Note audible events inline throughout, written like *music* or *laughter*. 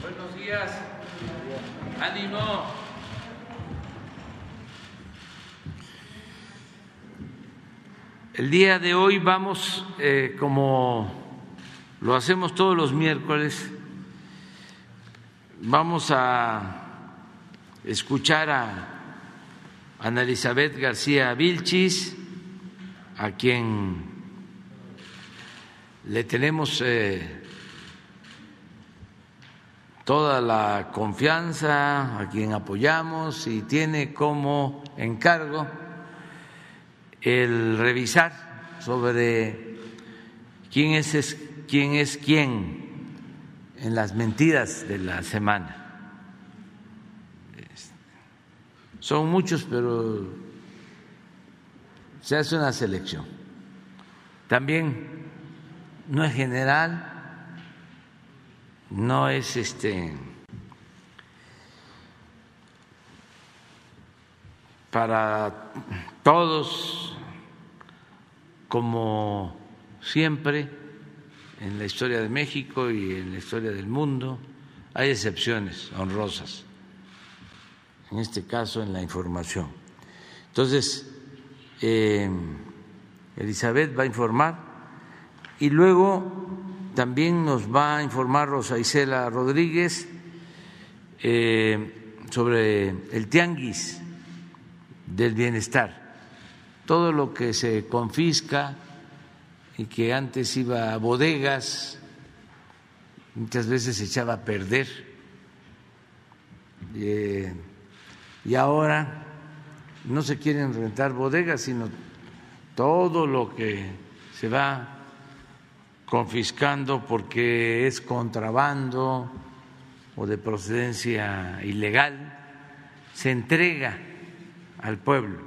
Buenos días. Ánimo. El día de hoy vamos, eh, como lo hacemos todos los miércoles, vamos a escuchar a Ana Elizabeth García Vilchis, a quien le tenemos eh, toda la confianza, a quien apoyamos y tiene como encargo el revisar sobre quién es, quién es quién en las mentiras de la semana. Son muchos, pero se hace una selección. También no es general, no es este para todos como siempre en la historia de México y en la historia del mundo hay excepciones honrosas en este caso en la información. Entonces eh, Elizabeth va a informar y luego también nos va a informar Rosa Isela Rodríguez eh, sobre el tianguis del bienestar, todo lo que se confisca y que antes iba a bodegas, muchas veces se echaba a perder, eh, y ahora no se quieren rentar bodegas, sino todo lo que se va confiscando porque es contrabando o de procedencia ilegal, se entrega al pueblo,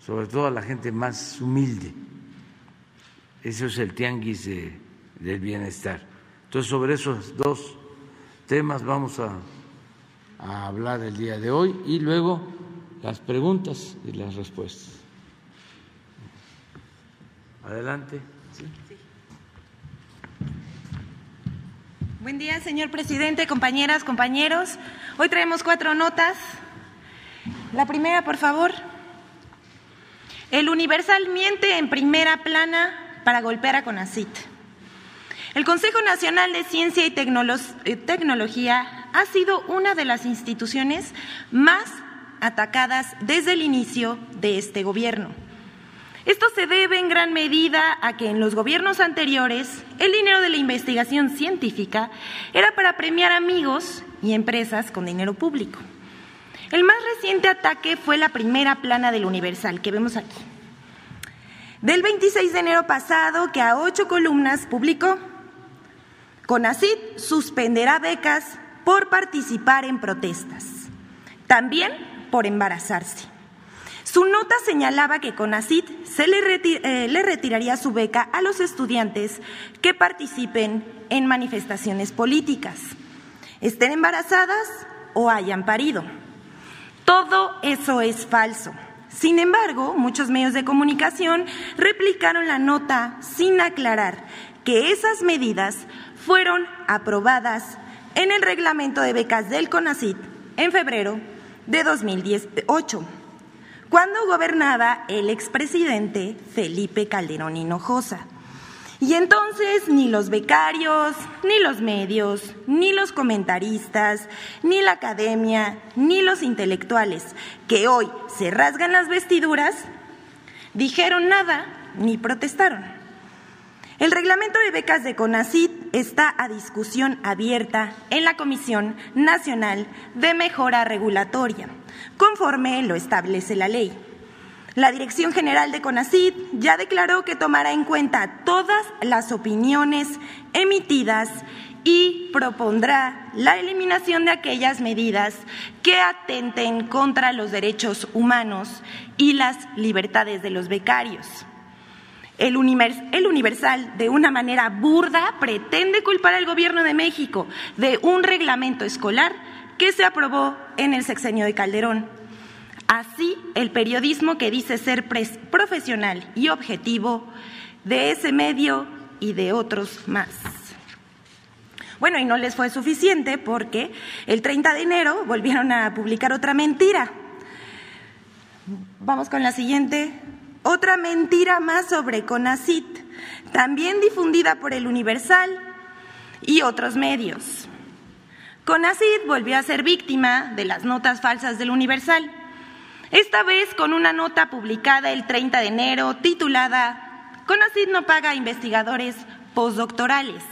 sobre todo a la gente más humilde. Eso es el tianguis del bienestar. Entonces, sobre esos dos temas vamos a, a hablar el día de hoy y luego las preguntas y las respuestas. Adelante. ¿Sí? Buen día, señor presidente, compañeras, compañeros. Hoy traemos cuatro notas. La primera, por favor. El Universal miente en primera plana para golpear a CONACIT. El Consejo Nacional de Ciencia y Tecnología ha sido una de las instituciones más atacadas desde el inicio de este gobierno. Esto se debe en gran medida a que en los gobiernos anteriores el dinero de la investigación científica era para premiar amigos y empresas con dinero público. El más reciente ataque fue la primera plana del Universal que vemos aquí. Del 26 de enero pasado, que a ocho columnas publicó, CONACID suspenderá becas por participar en protestas, también por embarazarse. Su nota señalaba que CONACIT se eh, le, retiraría su beca a los estudiantes que participen en manifestaciones políticas, estén embarazadas o hayan parido. Todo eso es falso. Sin embargo, muchos medios de comunicación replicaron la nota sin aclarar que esas medidas fueron aprobadas en el reglamento de becas del CONACIT en febrero de 2018 cuando gobernaba el expresidente Felipe Calderón Hinojosa. Y entonces ni los becarios, ni los medios, ni los comentaristas, ni la academia, ni los intelectuales que hoy se rasgan las vestiduras, dijeron nada ni protestaron. El reglamento de becas de CONACIT está a discusión abierta en la Comisión Nacional de Mejora Regulatoria conforme lo establece la ley. La Dirección General de CONACID ya declaró que tomará en cuenta todas las opiniones emitidas y propondrá la eliminación de aquellas medidas que atenten contra los derechos humanos y las libertades de los becarios. El, Universal, de una manera burda, pretende culpar al Gobierno de México de un reglamento escolar que se aprobó en el sexenio de Calderón. Así, el periodismo que dice ser profesional y objetivo de ese medio y de otros más. Bueno, y no les fue suficiente porque el 30 de enero volvieron a publicar otra mentira. Vamos con la siguiente. Otra mentira más sobre CONACIT, también difundida por el Universal y otros medios. CONACIT volvió a ser víctima de las notas falsas del Universal, esta vez con una nota publicada el 30 de enero titulada CONACIT no paga a investigadores postdoctorales.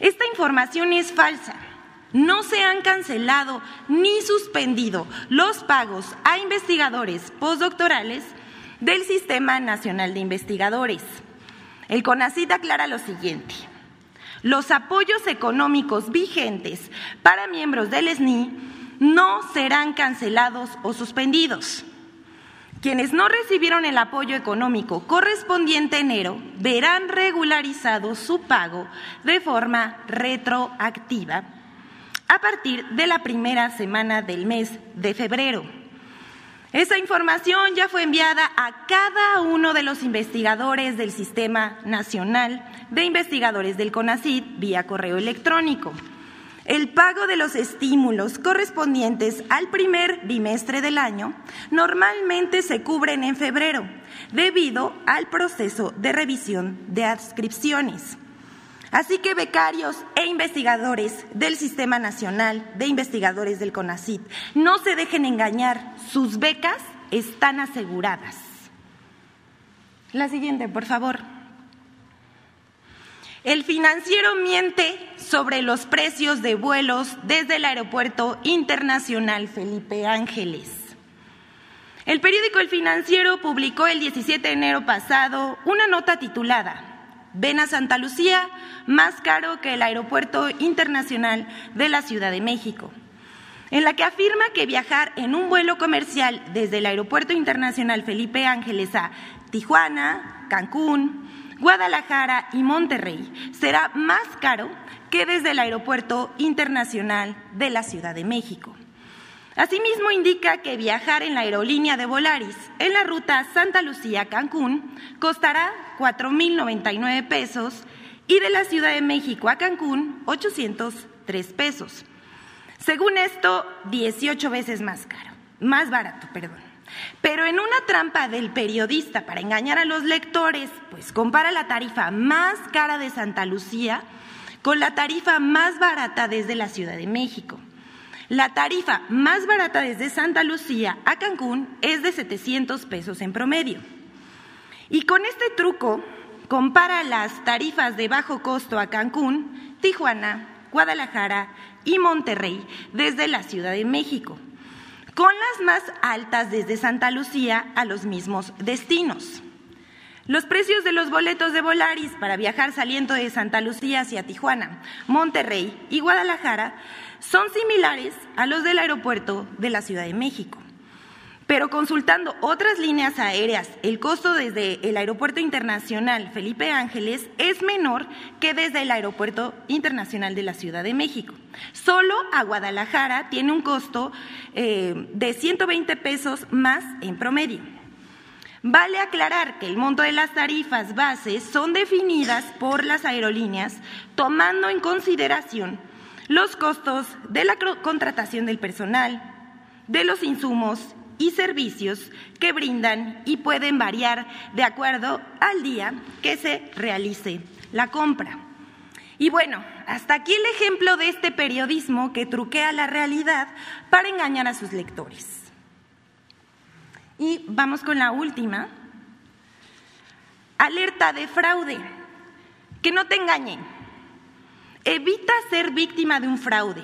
Esta información es falsa. No se han cancelado ni suspendido los pagos a investigadores postdoctorales del Sistema Nacional de Investigadores. El CONACIT aclara lo siguiente. Los apoyos económicos vigentes para miembros del SNI no serán cancelados o suspendidos. Quienes no recibieron el apoyo económico correspondiente a enero verán regularizado su pago de forma retroactiva a partir de la primera semana del mes de febrero. Esa información ya fue enviada a cada uno de los investigadores del Sistema Nacional de Investigadores del CONACID vía correo electrónico. El pago de los estímulos correspondientes al primer bimestre del año normalmente se cubren en febrero debido al proceso de revisión de adscripciones. Así que becarios e investigadores del Sistema Nacional de Investigadores del CONACIT, no se dejen engañar, sus becas están aseguradas. La siguiente, por favor. El financiero miente sobre los precios de vuelos desde el Aeropuerto Internacional Felipe Ángeles. El periódico El Financiero publicó el 17 de enero pasado una nota titulada Ven a Santa Lucía, más caro que el Aeropuerto Internacional de la Ciudad de México, en la que afirma que viajar en un vuelo comercial desde el Aeropuerto Internacional Felipe Ángeles a Tijuana, Cancún, Guadalajara y Monterrey será más caro que desde el Aeropuerto Internacional de la Ciudad de México. Asimismo, indica que viajar en la aerolínea de Volaris en la ruta Santa Lucía-Cancún costará 4.099 pesos y de la Ciudad de México a Cancún 803 pesos. Según esto, 18 veces más caro, más barato, perdón. Pero en una trampa del periodista para engañar a los lectores, pues compara la tarifa más cara de Santa Lucía con la tarifa más barata desde la Ciudad de México. La tarifa más barata desde Santa Lucía a Cancún es de 700 pesos en promedio. Y con este truco compara las tarifas de bajo costo a Cancún, Tijuana, Guadalajara y Monterrey desde la Ciudad de México con las más altas desde Santa Lucía a los mismos destinos. Los precios de los boletos de Volaris para viajar saliendo de Santa Lucía hacia Tijuana, Monterrey y Guadalajara son similares a los del aeropuerto de la Ciudad de México. Pero consultando otras líneas aéreas, el costo desde el Aeropuerto Internacional Felipe Ángeles es menor que desde el Aeropuerto Internacional de la Ciudad de México. Solo a Guadalajara tiene un costo eh, de 120 pesos más en promedio. Vale aclarar que el monto de las tarifas bases son definidas por las aerolíneas tomando en consideración los costos de la contratación del personal, de los insumos y servicios que brindan y pueden variar de acuerdo al día que se realice la compra. Y bueno, hasta aquí el ejemplo de este periodismo que truquea la realidad para engañar a sus lectores. Y vamos con la última. Alerta de fraude. Que no te engañen. Evita ser víctima de un fraude.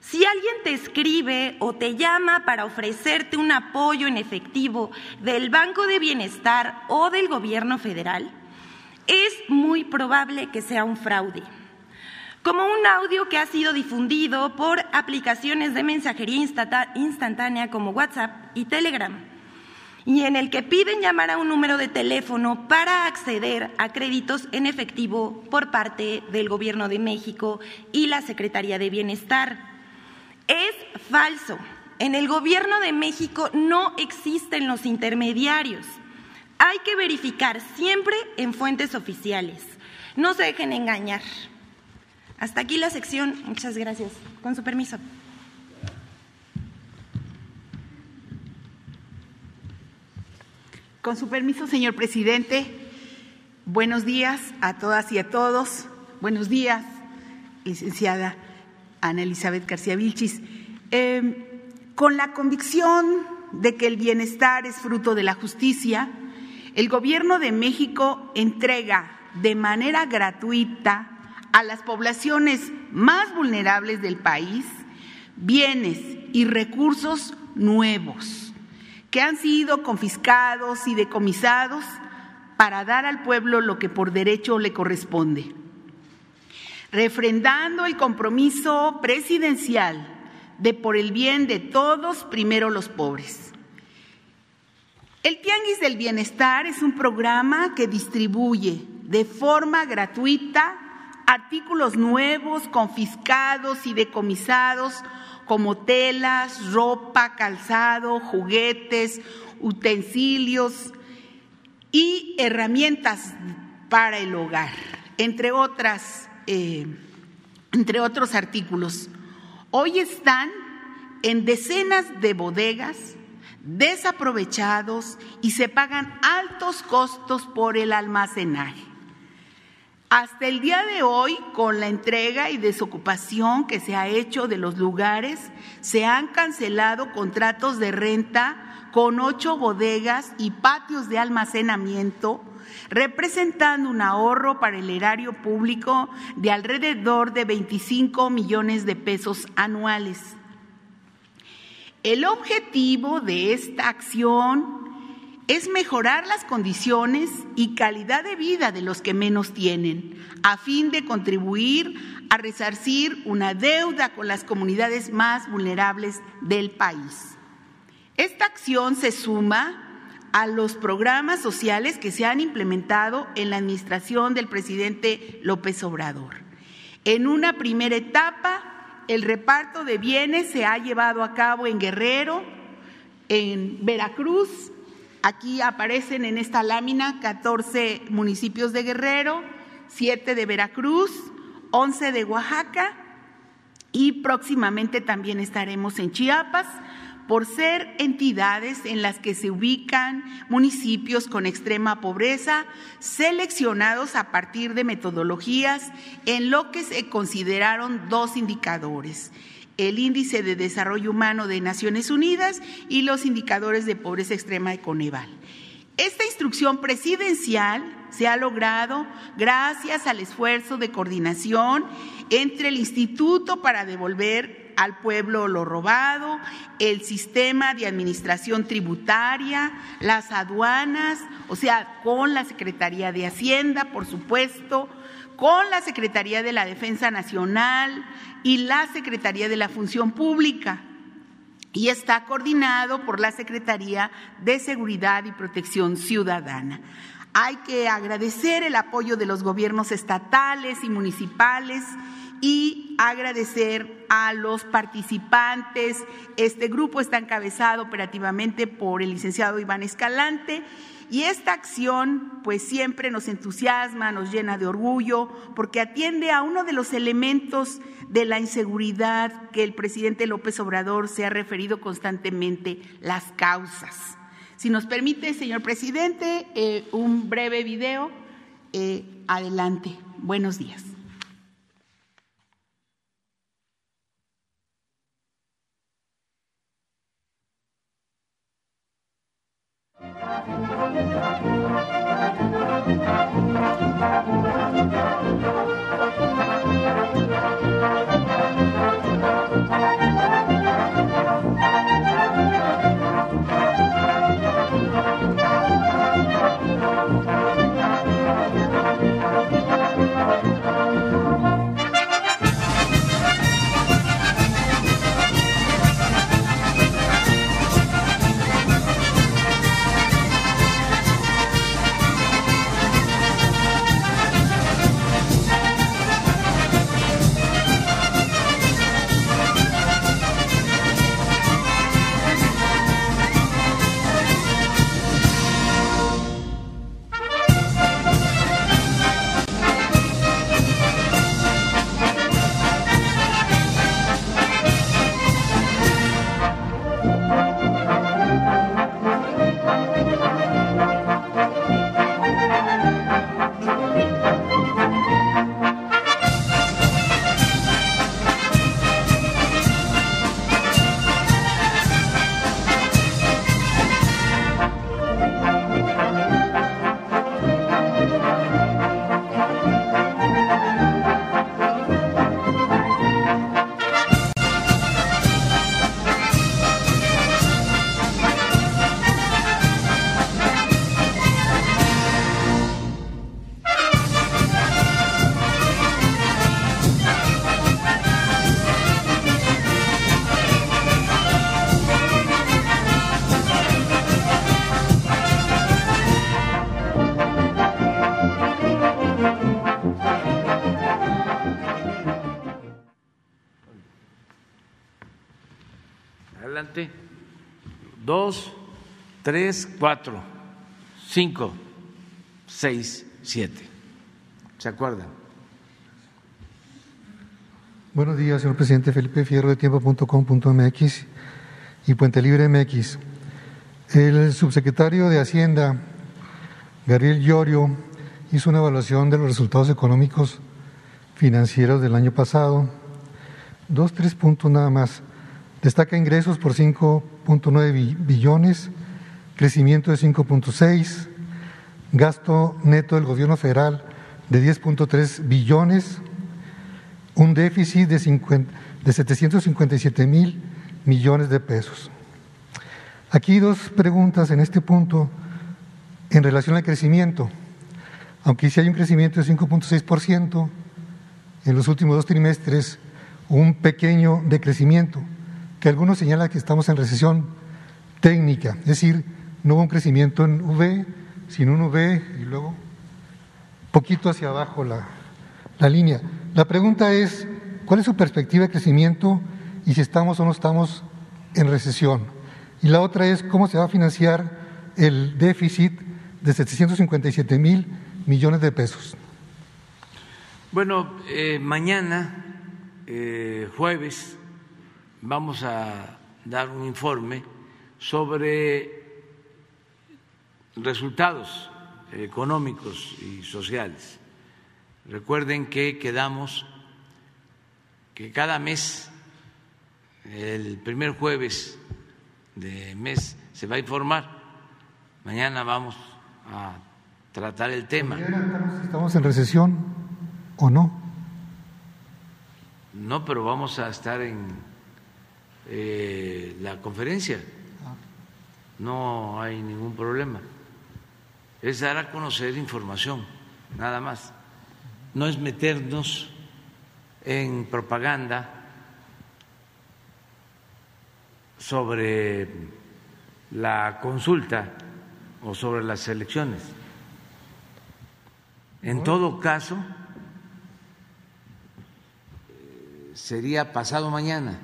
Si alguien te escribe o te llama para ofrecerte un apoyo en efectivo del Banco de Bienestar o del Gobierno federal, es muy probable que sea un fraude. Como un audio que ha sido difundido por aplicaciones de mensajería instantánea como WhatsApp y Telegram, y en el que piden llamar a un número de teléfono para acceder a créditos en efectivo por parte del Gobierno de México y la Secretaría de Bienestar. Es falso. En el gobierno de México no existen los intermediarios. Hay que verificar siempre en fuentes oficiales. No se dejen engañar. Hasta aquí la sección. Muchas gracias. Con su permiso. Con su permiso, señor presidente, buenos días a todas y a todos. Buenos días, licenciada Ana Elizabeth García Vilchis. Eh, con la convicción de que el bienestar es fruto de la justicia, el Gobierno de México entrega de manera gratuita a las poblaciones más vulnerables del país bienes y recursos nuevos que han sido confiscados y decomisados para dar al pueblo lo que por derecho le corresponde. Refrendando el compromiso presidencial de por el bien de todos, primero los pobres. El Tianguis del Bienestar es un programa que distribuye de forma gratuita artículos nuevos, confiscados y decomisados como telas, ropa, calzado, juguetes, utensilios y herramientas para el hogar, entre, otras, eh, entre otros artículos. Hoy están en decenas de bodegas desaprovechados y se pagan altos costos por el almacenaje. Hasta el día de hoy, con la entrega y desocupación que se ha hecho de los lugares, se han cancelado contratos de renta con ocho bodegas y patios de almacenamiento, representando un ahorro para el erario público de alrededor de 25 millones de pesos anuales. El objetivo de esta acción es mejorar las condiciones y calidad de vida de los que menos tienen, a fin de contribuir a resarcir una deuda con las comunidades más vulnerables del país. Esta acción se suma a los programas sociales que se han implementado en la administración del presidente López Obrador. En una primera etapa, el reparto de bienes se ha llevado a cabo en Guerrero, en Veracruz, Aquí aparecen en esta lámina 14 municipios de Guerrero, 7 de Veracruz, 11 de Oaxaca y próximamente también estaremos en Chiapas por ser entidades en las que se ubican municipios con extrema pobreza, seleccionados a partir de metodologías en lo que se consideraron dos indicadores el Índice de Desarrollo Humano de Naciones Unidas y los indicadores de pobreza extrema de Coneval. Esta instrucción presidencial se ha logrado gracias al esfuerzo de coordinación entre el Instituto para devolver al pueblo lo robado, el sistema de administración tributaria, las aduanas, o sea, con la Secretaría de Hacienda, por supuesto, con la Secretaría de la Defensa Nacional, y la Secretaría de la Función Pública y está coordinado por la Secretaría de Seguridad y Protección Ciudadana. Hay que agradecer el apoyo de los gobiernos estatales y municipales y agradecer a los participantes. Este grupo está encabezado operativamente por el licenciado Iván Escalante y esta acción pues siempre nos entusiasma, nos llena de orgullo, porque atiende a uno de los elementos de la inseguridad que el presidente López Obrador se ha referido constantemente, las causas. Si nos permite, señor presidente, eh, un breve video. Eh, adelante. Buenos días. Thank you. Tres, cuatro, cinco, seis, siete. ¿Se acuerdan? Buenos días, señor presidente Felipe Fierro de tiempo.com.mx y Puente Libre MX. El subsecretario de Hacienda, Gabriel Llorio, hizo una evaluación de los resultados económicos financieros del año pasado. Dos, tres puntos nada más. Destaca ingresos por 5.9 billones, crecimiento de 5.6, gasto neto del gobierno federal de 10.3 billones, un déficit de, 50, de 757 mil millones de pesos. Aquí dos preguntas en este punto en relación al crecimiento. Aunque si hay un crecimiento de 5.6% en los últimos dos trimestres, un pequeño decrecimiento, que algunos señalan que estamos en recesión técnica, es decir, no hubo un crecimiento en V, sino un V y luego poquito hacia abajo la, la línea. La pregunta es, ¿cuál es su perspectiva de crecimiento y si estamos o no estamos en recesión? Y la otra es, ¿cómo se va a financiar el déficit de 757 mil millones de pesos? Bueno, eh, mañana, eh, jueves, vamos a dar un informe sobre resultados económicos y sociales. Recuerden que quedamos que cada mes, el primer jueves de mes, se va a informar. Mañana vamos a tratar el tema. ¿Estamos en recesión o no? No, pero vamos a estar en eh, la conferencia. No hay ningún problema. Es dar a conocer información, nada más. No es meternos en propaganda sobre la consulta o sobre las elecciones. En todo caso, sería pasado mañana.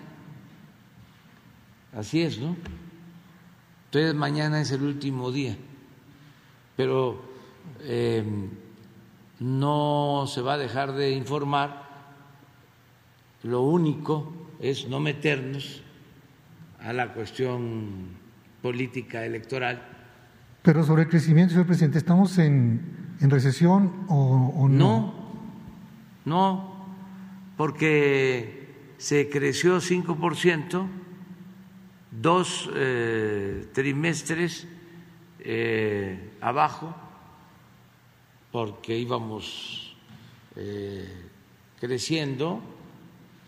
Así es, ¿no? Entonces mañana es el último día, pero eh, no se va a dejar de informar. Lo único es no meternos a la cuestión política electoral. Pero sobre el crecimiento, señor presidente, ¿estamos en, en recesión o, o no? No, no, porque se creció 5%, dos eh, trimestres eh, abajo, porque íbamos eh, creciendo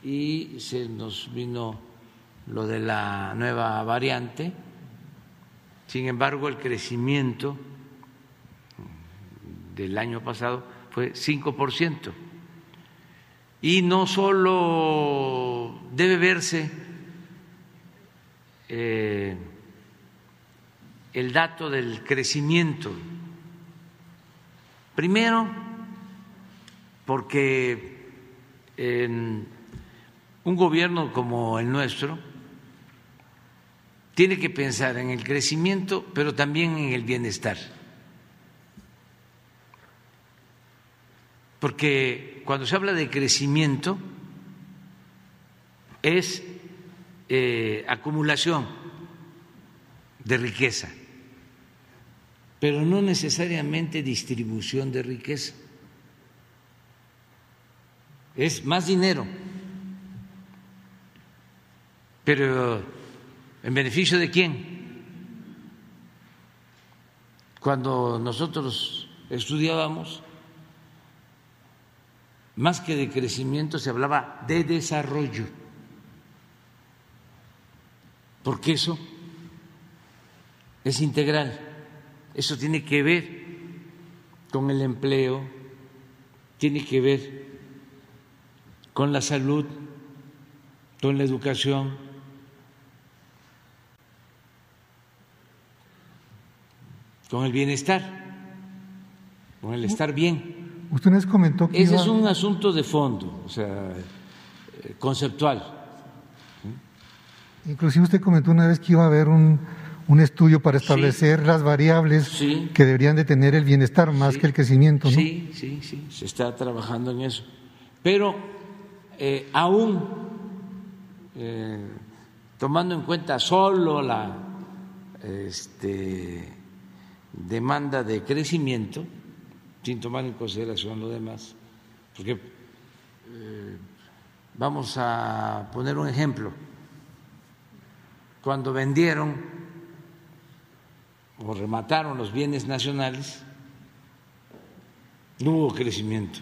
y se nos vino lo de la nueva variante. Sin embargo, el crecimiento del año pasado fue 5%. Y no solo debe verse eh, el dato del crecimiento, primero porque un gobierno como el nuestro, tiene que pensar en el crecimiento, pero también en el bienestar. Porque cuando se habla de crecimiento es eh, acumulación de riqueza, pero no necesariamente distribución de riqueza. Es más dinero, pero ¿En beneficio de quién? Cuando nosotros estudiábamos, más que de crecimiento se hablaba de desarrollo, porque eso es integral, eso tiene que ver con el empleo, tiene que ver con la salud, con la educación con el bienestar, con el estar bien. Usted nos comentó que ese es un asunto de fondo, o sea, eh, conceptual. Inclusive usted comentó una vez que iba a haber un, un estudio para establecer las variables que deberían de tener el bienestar más que el crecimiento, ¿no? Sí, sí, sí, se está trabajando en eso. Pero eh, aún eh, tomando en cuenta solo la este, demanda de crecimiento, sin tomar en consideración lo demás, porque eh, vamos a poner un ejemplo. Cuando vendieron o remataron los bienes nacionales, no hubo crecimiento.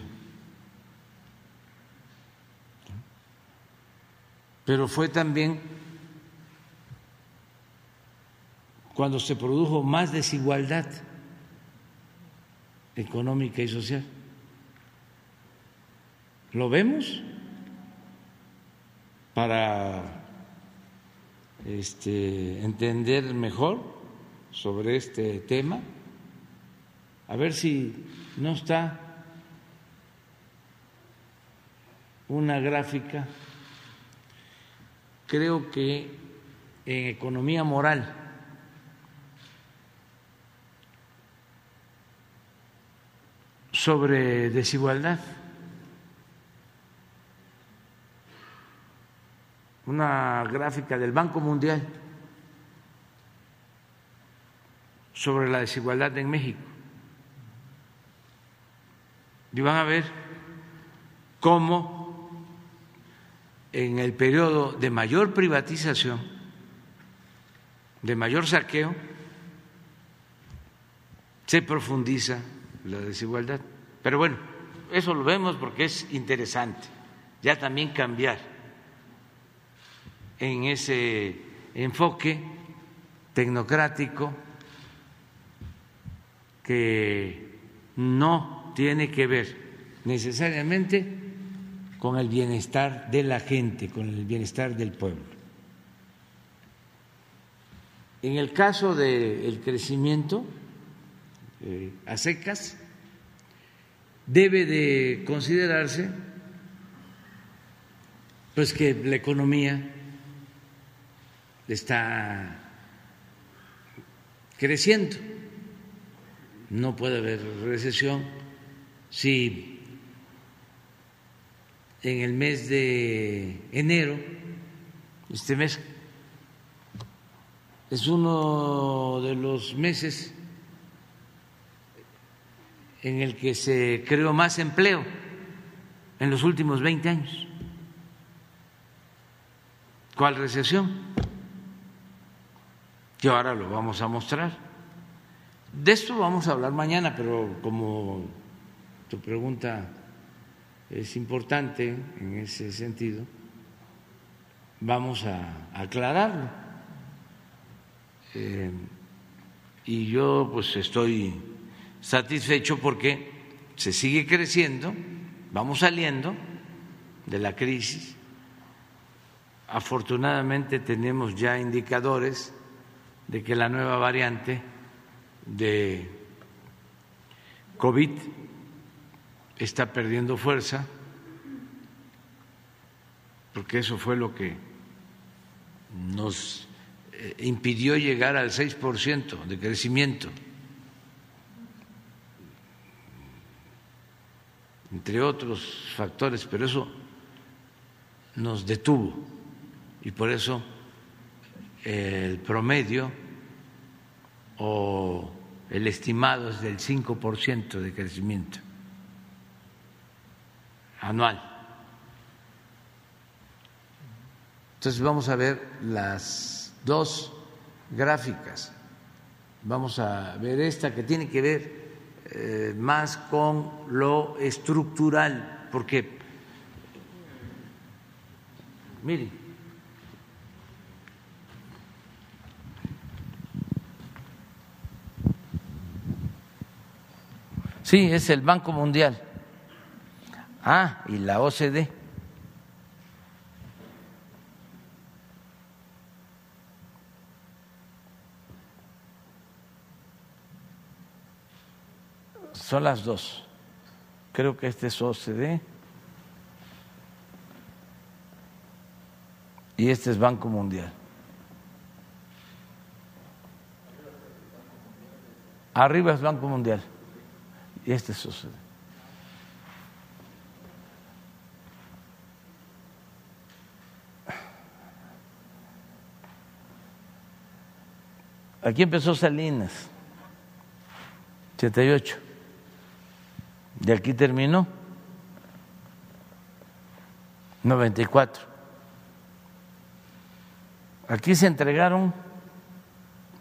Pero fue también cuando se produjo más desigualdad económica y social. ¿Lo vemos? Para este, entender mejor sobre este tema, a ver si no está una gráfica, creo que en economía moral. Sobre desigualdad. Una gráfica del Banco Mundial sobre la desigualdad en México. Y van a ver cómo en el periodo de mayor privatización, de mayor saqueo, se profundiza la desigualdad. Pero bueno, eso lo vemos porque es interesante ya también cambiar en ese enfoque tecnocrático que no tiene que ver necesariamente con el bienestar de la gente, con el bienestar del pueblo. En el caso del crecimiento, eh, a secas, debe de considerarse pues que la economía está creciendo. No puede haber recesión si en el mes de enero, este mes, es uno de los meses en el que se creó más empleo en los últimos 20 años. ¿Cuál recesión? Que ahora lo vamos a mostrar. De esto vamos a hablar mañana, pero como tu pregunta es importante en ese sentido, vamos a aclararlo. Eh, y yo pues estoy satisfecho porque se sigue creciendo, vamos saliendo de la crisis. Afortunadamente tenemos ya indicadores de que la nueva variante de COVID está perdiendo fuerza, porque eso fue lo que nos eh, impidió llegar al 6% de crecimiento entre otros factores, pero eso nos detuvo. Y por eso el promedio o el estimado es del 5% de crecimiento anual. Entonces vamos a ver las dos gráficas. Vamos a ver esta que tiene que ver eh, más con lo estructural, porque, mire, Sí, es el Banco Mundial. Ah, y la OCDE. Son las dos. Creo que este es OCDE. Y este es Banco Mundial. Arriba es Banco Mundial. Y este sucede. Aquí empezó Salinas, 88. De aquí terminó, 94. Aquí se entregaron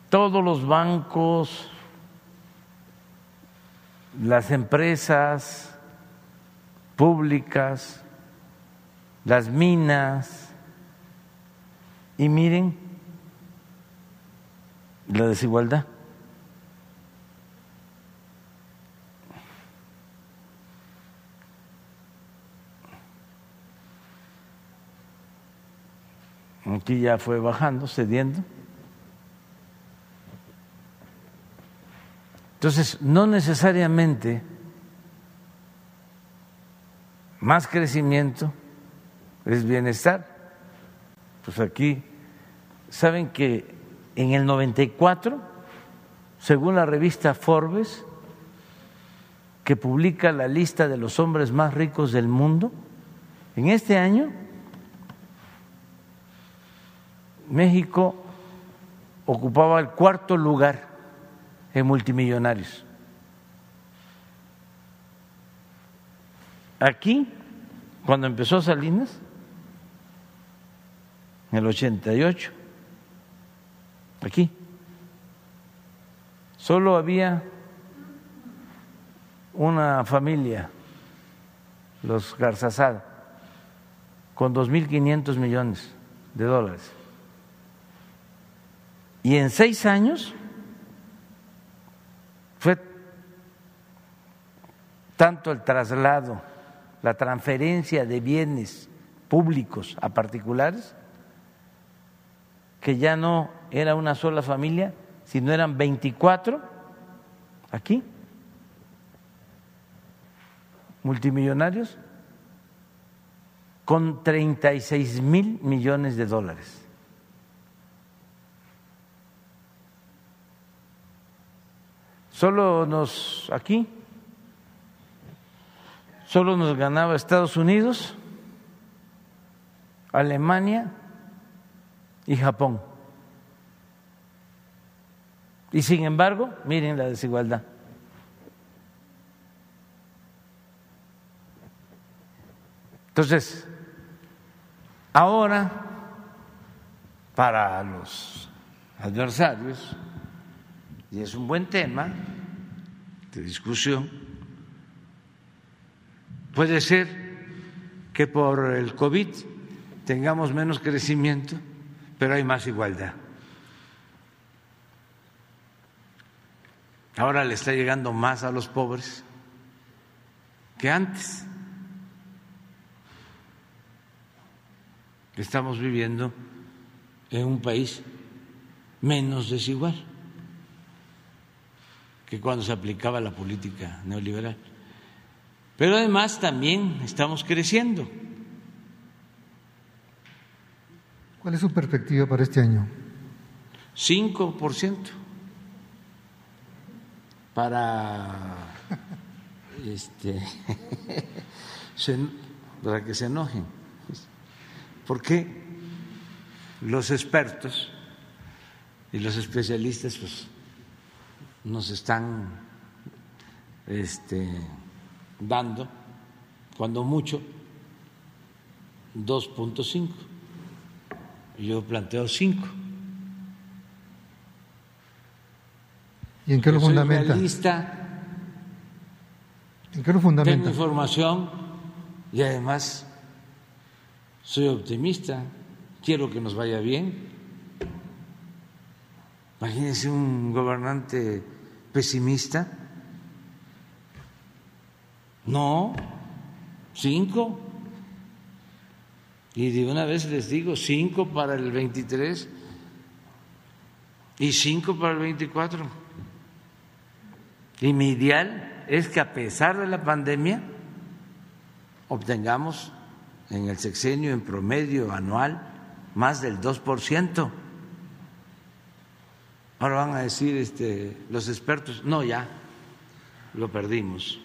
todos los bancos, las empresas públicas, las minas, y miren la desigualdad. Aquí ya fue bajando, cediendo. Entonces, no necesariamente más crecimiento es bienestar. Pues aquí, saben que en el 94, según la revista Forbes, que publica la lista de los hombres más ricos del mundo, en este año México ocupaba el cuarto lugar multimillonarios. Aquí, cuando empezó Salinas, en el 88, aquí, solo había una familia, los Garzazada, con 2.500 millones de dólares. Y en seis años tanto el traslado, la transferencia de bienes públicos a particulares, que ya no era una sola familia, sino eran 24 aquí, multimillonarios, con 36 mil millones de dólares. Solo nos, aquí, solo nos ganaba Estados Unidos, Alemania y Japón. Y sin embargo, miren la desigualdad. Entonces, ahora, para los adversarios, y es un buen tema de discusión. Puede ser que por el COVID tengamos menos crecimiento, pero hay más igualdad. Ahora le está llegando más a los pobres que antes. Estamos viviendo en un país menos desigual que cuando se aplicaba la política neoliberal. Pero además también estamos creciendo. ¿Cuál es su perspectiva para este año? 5% para *laughs* este *laughs* para que se enojen. Porque los expertos y los especialistas pues nos están este, dando, cuando mucho, 2.5. Yo planteo 5. ¿Y en qué lo fundamenta? ¿En qué lo fundamenta? Tengo información y además soy optimista, quiero que nos vaya bien. Imagínense un gobernante pesimista? No, cinco. Y de una vez les digo, cinco para el 23 y cinco para el 24. Y mi ideal es que a pesar de la pandemia obtengamos en el sexenio en promedio anual más del 2%. Ahora van a decir este, los expertos, no, ya, lo perdimos.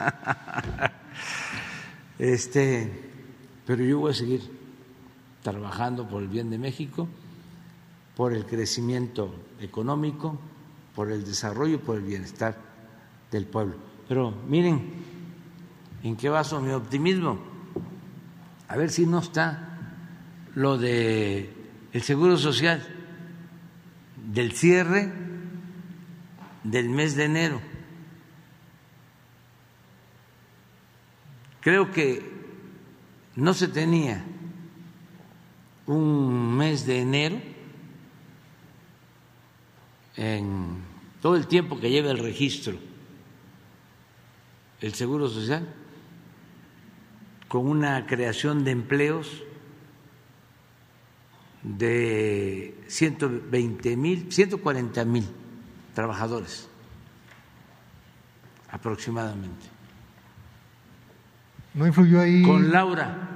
*laughs* Este, pero yo voy a seguir trabajando por el bien de México, por el crecimiento económico, por el desarrollo y por el bienestar del pueblo. Pero miren, ¿en qué baso mi optimismo? A ver si no está lo de el seguro social del cierre del mes de enero. Creo que no se tenía un mes de enero en todo el tiempo que lleva el registro el Seguro Social, con una creación de empleos de 120 mil, 140 mil trabajadores aproximadamente. ¿No influyó ahí? Con Laura.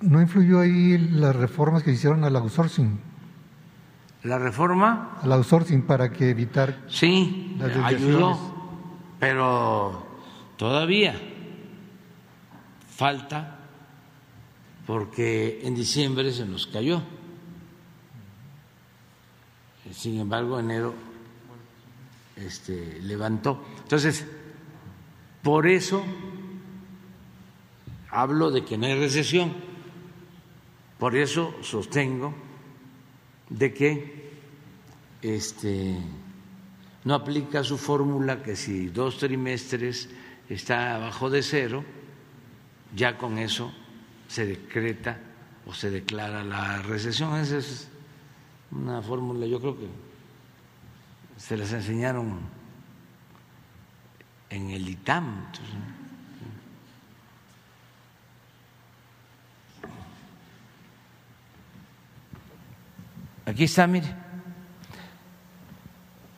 ¿No influyó ahí las reformas que hicieron al outsourcing? ¿La reforma? Al outsourcing para que evitar. Sí, ayudó, pero todavía falta porque en diciembre se nos cayó. Sin embargo, enero este, levantó. Entonces, por eso hablo de que no hay recesión. Por eso sostengo de que este, no aplica su fórmula que si dos trimestres está abajo de cero, ya con eso se decreta o se declara la recesión. Esa es una fórmula, yo creo que se las enseñaron en el ITAM. Aquí está, mire.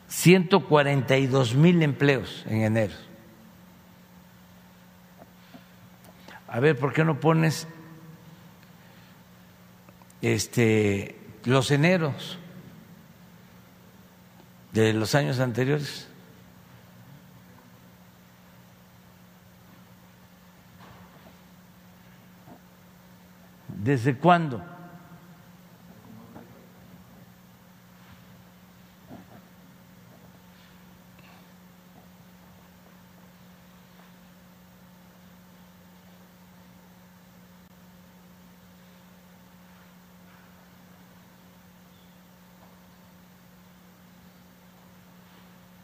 142 mil empleos en enero. A ver, ¿por qué no pones este, los eneros de los años anteriores. ¿Desde cuándo?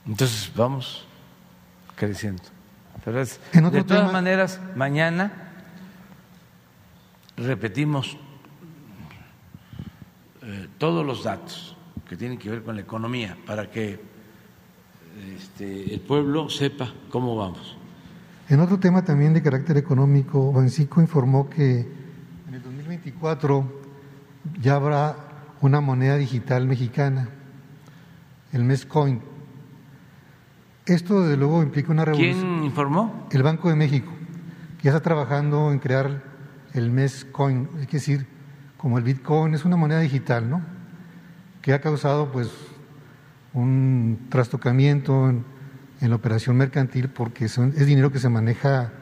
Entonces vamos creciendo. Pero de todas maneras, mañana repetimos eh, todos los datos que tienen que ver con la economía para que este, el pueblo sepa cómo vamos. En otro tema también de carácter económico, Bancico informó que en el 2024 ya habrá una moneda digital mexicana, el MESCOIN, esto, desde luego, implica una revolución. ¿Quién informó? El Banco de México, que ya está trabajando en crear el MES Coin, es decir, como el Bitcoin es una moneda digital, ¿no? Que ha causado, pues, un trastocamiento en, la operación mercantil porque es dinero que se maneja,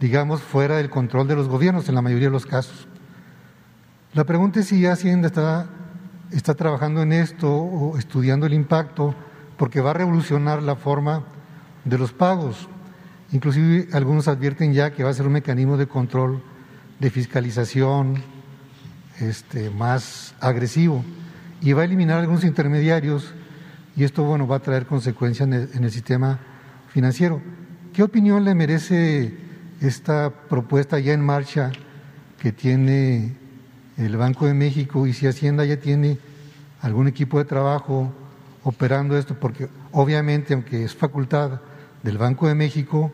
digamos, fuera del control de los gobiernos en la mayoría de los casos. La pregunta es si Hacienda está, está trabajando en esto o estudiando el impacto porque va a revolucionar la forma de los pagos. Inclusive algunos advierten ya que va a ser un mecanismo de control, de fiscalización este, más agresivo y va a eliminar algunos intermediarios y esto bueno va a traer consecuencias en el, en el sistema financiero. ¿Qué opinión le merece esta propuesta ya en marcha que tiene el Banco de México y si Hacienda ya tiene algún equipo de trabajo operando esto, porque obviamente, aunque es facultad del Banco de México,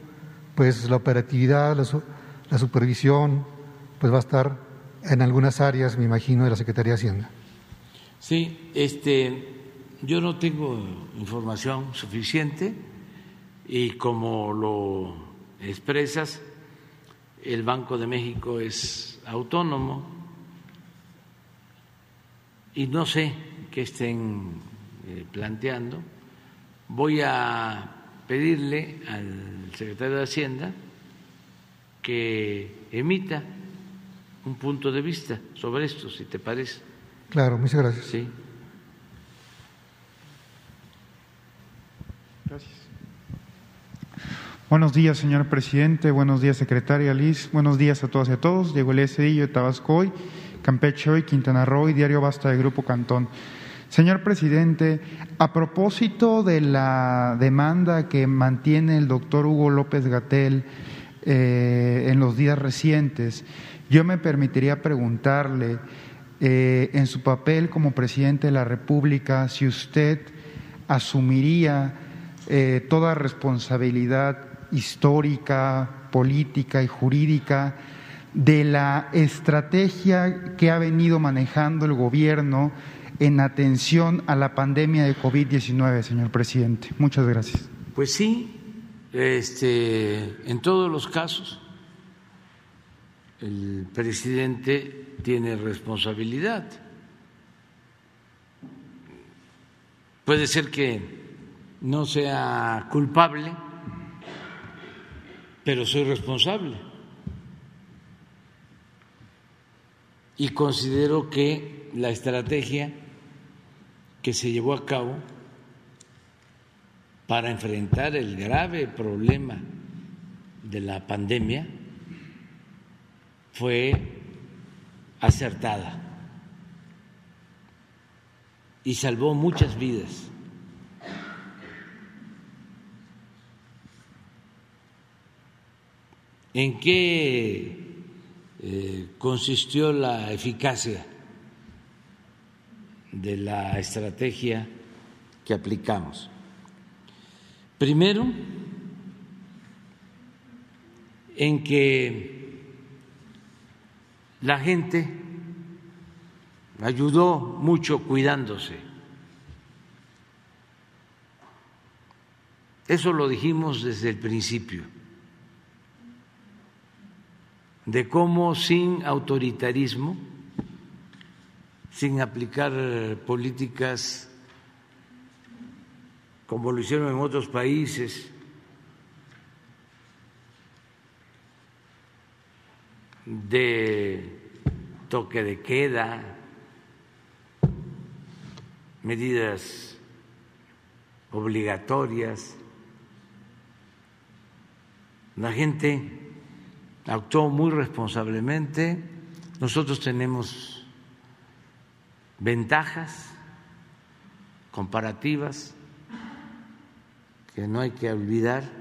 pues la operatividad, la, supervisión, pues va a estar en algunas áreas, me imagino, de la Secretaría de Hacienda. Sí, este, yo no tengo información suficiente y como lo expresas, el Banco de México es autónomo y no sé qué estén planteando. Voy a pedirle al secretario de Hacienda que emita un punto de vista sobre esto, si te parece. Claro, muchas gracias. Sí. Gracias. Buenos días, señor presidente. Buenos días, secretaria Liz. Buenos días a todas y a todos. Diego Elías Cedillo de Tabasco hoy, Campeche hoy, Quintana Roo y Diario Basta de Grupo Cantón. Señor presidente, a propósito de la demanda que mantiene el doctor Hugo López Gatel eh, en los días recientes, yo me permitiría preguntarle, eh, en su papel como presidente de la República, si usted asumiría eh, toda responsabilidad histórica, política y jurídica de la estrategia que ha venido manejando el gobierno en atención a la pandemia de COVID-19, señor presidente. Muchas gracias. Pues sí, este, en todos los casos el presidente tiene responsabilidad. Puede ser que no sea culpable, pero soy responsable. Y considero que la estrategia que se llevó a cabo para enfrentar el grave problema de la pandemia fue acertada y salvó muchas vidas. ¿En qué eh, consistió la eficacia de la estrategia que aplicamos? Primero, en que la gente ayudó mucho cuidándose. Eso lo dijimos desde el principio, de cómo sin autoritarismo, sin aplicar políticas como lo hicieron en otros países, de toque de queda, medidas obligatorias. La gente actuó muy responsablemente. Nosotros tenemos ventajas comparativas que no hay que olvidar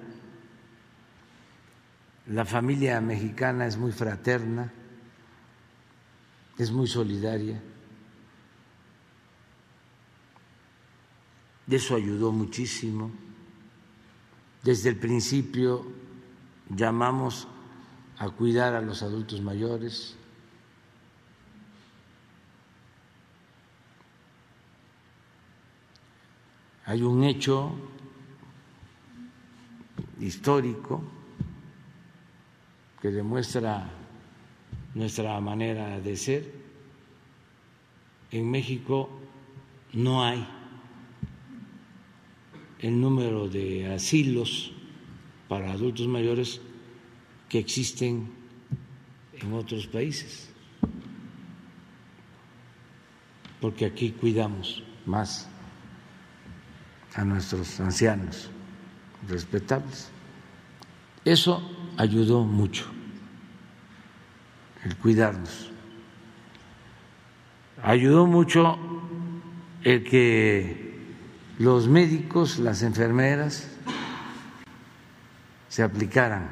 la familia mexicana es muy fraterna, es muy solidaria. Eso ayudó muchísimo. Desde el principio llamamos a cuidar a los adultos mayores. Hay un hecho histórico que demuestra nuestra manera de ser. En México no hay el número de asilos para adultos mayores que existen en otros países, porque aquí cuidamos más a nuestros ancianos respetables. Eso ayudó mucho el cuidarnos. Ayudó mucho el que los médicos, las enfermeras, se aplicaran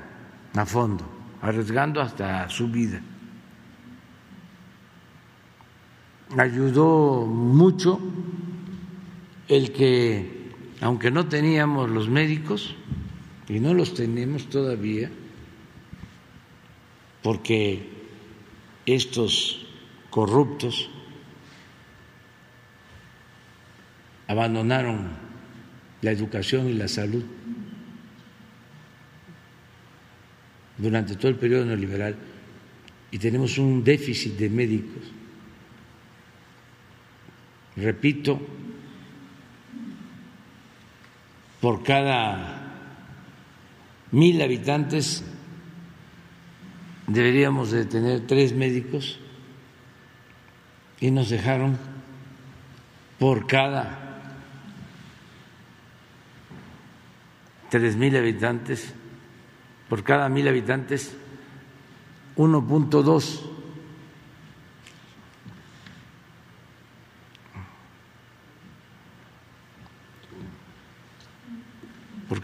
a fondo, arriesgando hasta su vida. Ayudó mucho el que, aunque no teníamos los médicos, y no los tenemos todavía, porque estos corruptos abandonaron la educación y la salud durante todo el periodo neoliberal y tenemos un déficit de médicos. Repito, por cada mil habitantes deberíamos de tener tres médicos y nos dejaron por cada tres mil habitantes, por cada mil habitantes, 1.2.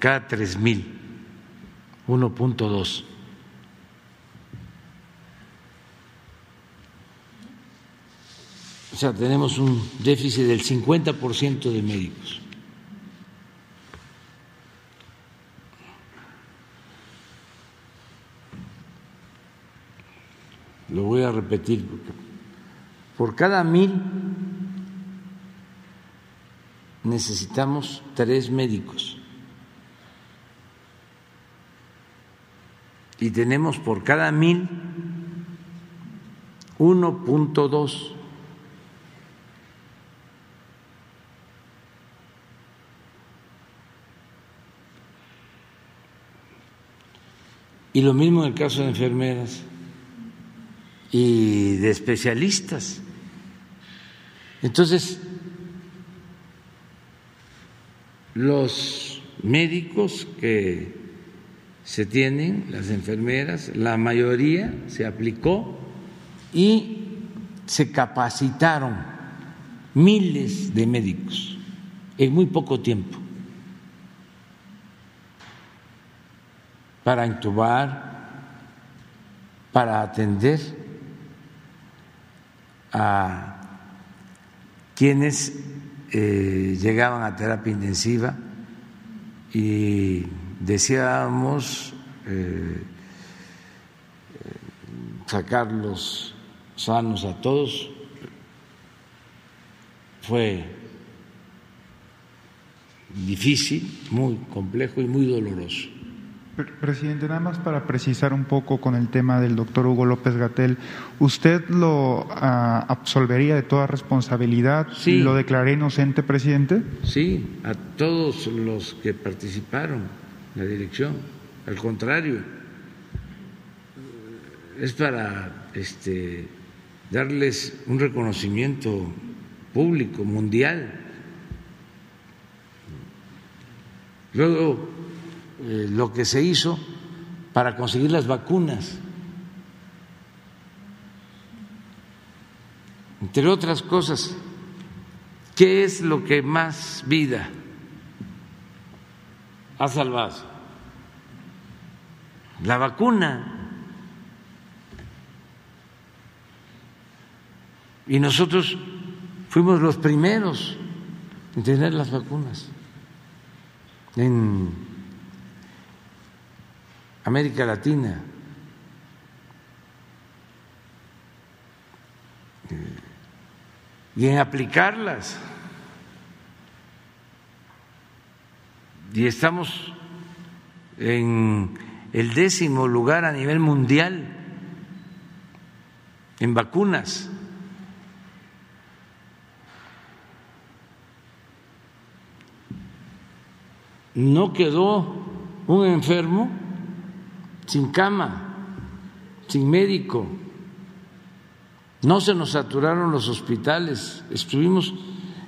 cada tres mil, 1.2. O sea, tenemos un déficit del 50% de médicos. Lo voy a repetir. Por cada mil necesitamos tres médicos. Y tenemos por cada mil 1.2. Y lo mismo en el caso de enfermeras y de especialistas. Entonces, los médicos que se tienen, las enfermeras, la mayoría se aplicó y se capacitaron miles de médicos en muy poco tiempo para intubar, para atender a quienes eh, llegaban a terapia intensiva y decíamos eh, sacarlos sanos a todos. Fue difícil, muy complejo y muy doloroso. Presidente, nada más para precisar un poco con el tema del doctor Hugo López Gatel, ¿usted lo ah, absolvería de toda responsabilidad? Sí. ¿Lo declaré inocente, presidente? Sí, a todos los que participaron la dirección. Al contrario, es para este, darles un reconocimiento público, mundial. Luego, eh, lo que se hizo para conseguir las vacunas. Entre otras cosas, ¿qué es lo que más vida ha salvado? La vacuna. Y nosotros fuimos los primeros en tener las vacunas. En América Latina. Y en aplicarlas. Y estamos en el décimo lugar a nivel mundial en vacunas. No quedó un enfermo sin cama, sin médico. No se nos saturaron los hospitales, estuvimos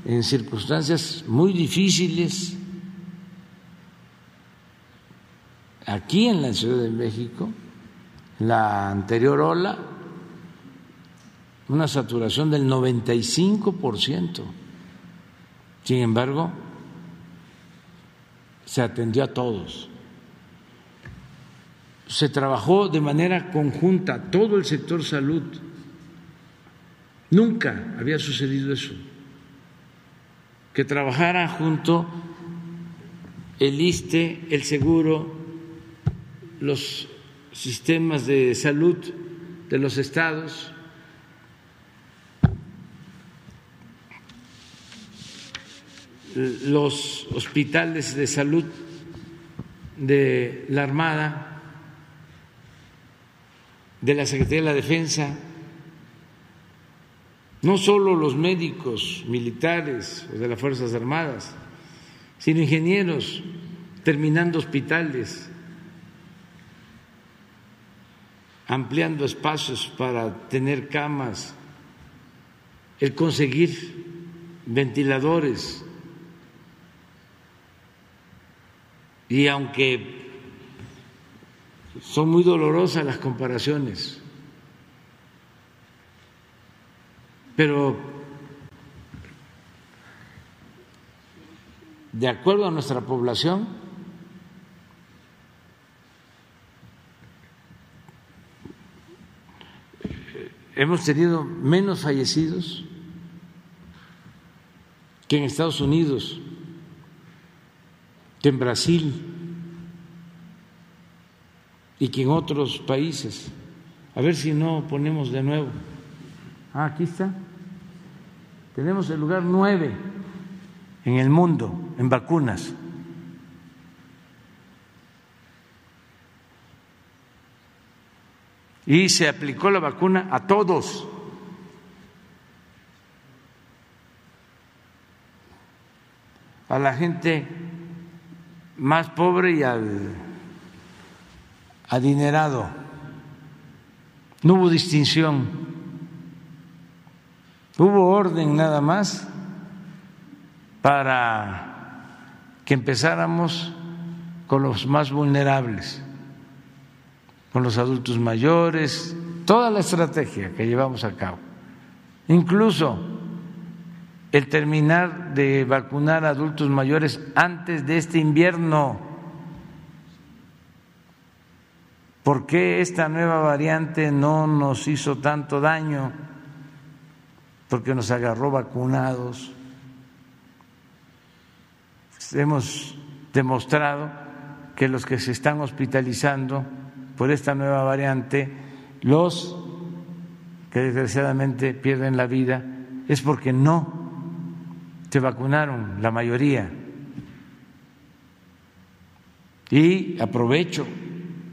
en circunstancias muy difíciles aquí en la Ciudad de México, la anterior ola, una saturación del 95%. Sin embargo, se atendió a todos se trabajó de manera conjunta todo el sector salud. Nunca había sucedido eso. Que trabajara junto el ISTE, el seguro, los sistemas de salud de los estados, los hospitales de salud de la Armada, de la Secretaría de la Defensa, no solo los médicos militares o de las Fuerzas Armadas, sino ingenieros terminando hospitales, ampliando espacios para tener camas, el conseguir ventiladores. Y aunque son muy dolorosas las comparaciones, pero de acuerdo a nuestra población, hemos tenido menos fallecidos que en Estados Unidos, que en Brasil y que en otros países. A ver si no ponemos de nuevo. Ah, aquí está. Tenemos el lugar nueve en el mundo en vacunas. Y se aplicó la vacuna a todos. A la gente más pobre y al adinerado. No hubo distinción. Hubo orden nada más para que empezáramos con los más vulnerables, con los adultos mayores, toda la estrategia que llevamos a cabo. Incluso el terminar de vacunar a adultos mayores antes de este invierno. ¿Por qué esta nueva variante no nos hizo tanto daño? Porque nos agarró vacunados hemos demostrado que los que se están hospitalizando por esta nueva variante, los que desgraciadamente pierden la vida, es porque no se vacunaron, la mayoría. Y aprovecho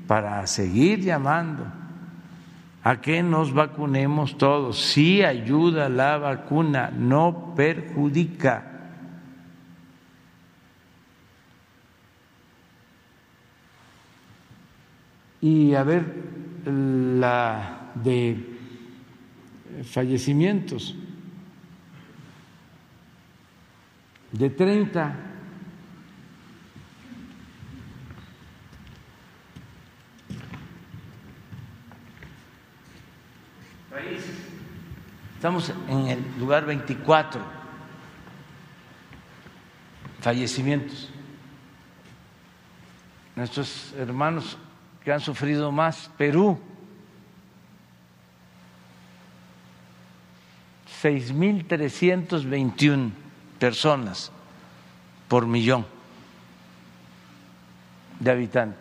para seguir llamando a que nos vacunemos todos. Sí ayuda la vacuna, no perjudica. Y a ver la de fallecimientos de 30 países. Estamos en el lugar 24 fallecimientos. Nuestros hermanos que han sufrido más. Perú, 6.321 personas por millón de habitantes.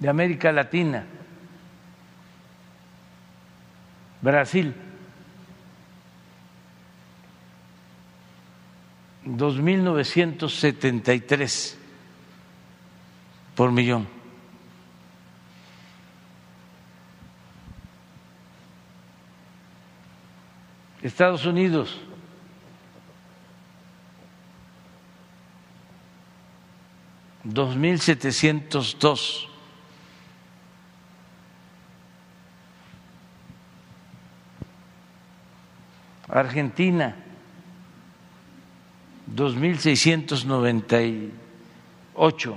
De América Latina, Brasil, 2.973 por millón. Estados Unidos, dos mil setecientos dos. Argentina, dos mil seiscientos noventa y ocho.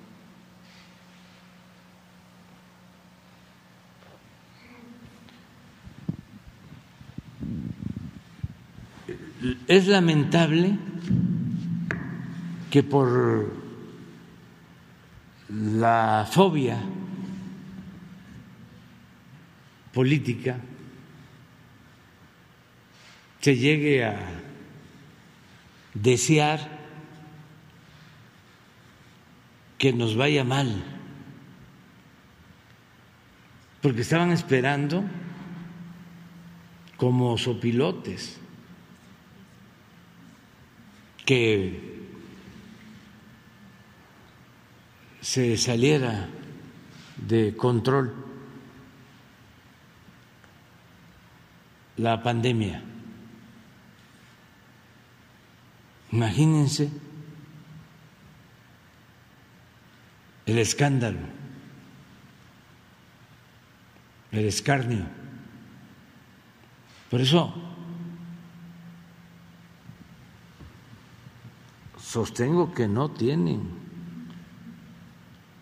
Es lamentable que por la fobia política se llegue a desear que nos vaya mal, porque estaban esperando como sopilotes que se saliera de control la pandemia. Imagínense el escándalo, el escarnio. Por eso sostengo que no tienen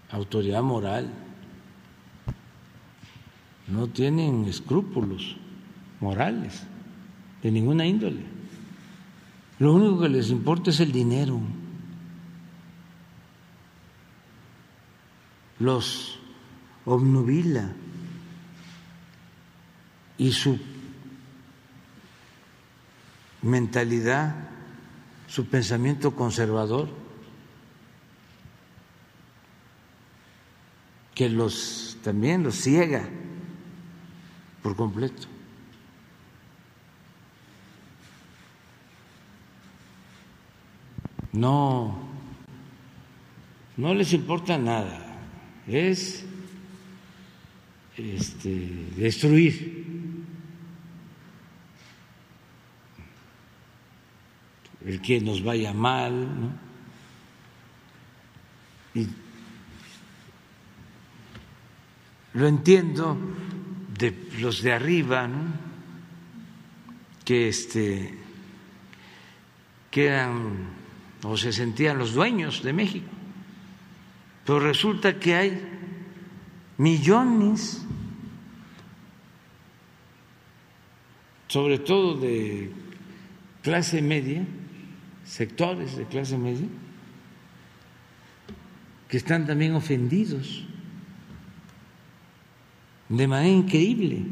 autoridad moral, no tienen escrúpulos morales de ninguna índole. Lo único que les importa es el dinero. Los obnubila y su mentalidad, su pensamiento conservador, que los también los ciega por completo. no, no les importa nada, es este, destruir. El que nos vaya mal, ¿no? Y lo entiendo de los de arriba, ¿no? que este quedan o se sentían los dueños de México. Pero resulta que hay millones, sobre todo de clase media, sectores de clase media, que están también ofendidos de manera increíble.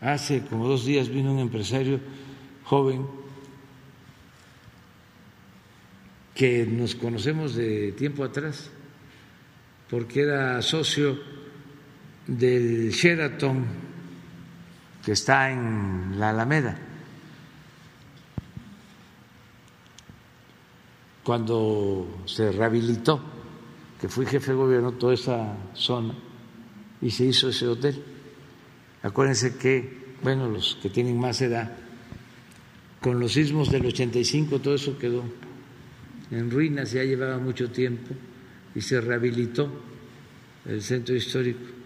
Hace como dos días vino un empresario joven que nos conocemos de tiempo atrás, porque era socio del Sheraton que está en la Alameda. Cuando se rehabilitó, que fui jefe de gobierno, toda esa zona, y se hizo ese hotel. Acuérdense que, bueno, los que tienen más edad, con los sismos del 85 todo eso quedó en ruinas, ya llevaba mucho tiempo y se rehabilitó el centro histórico.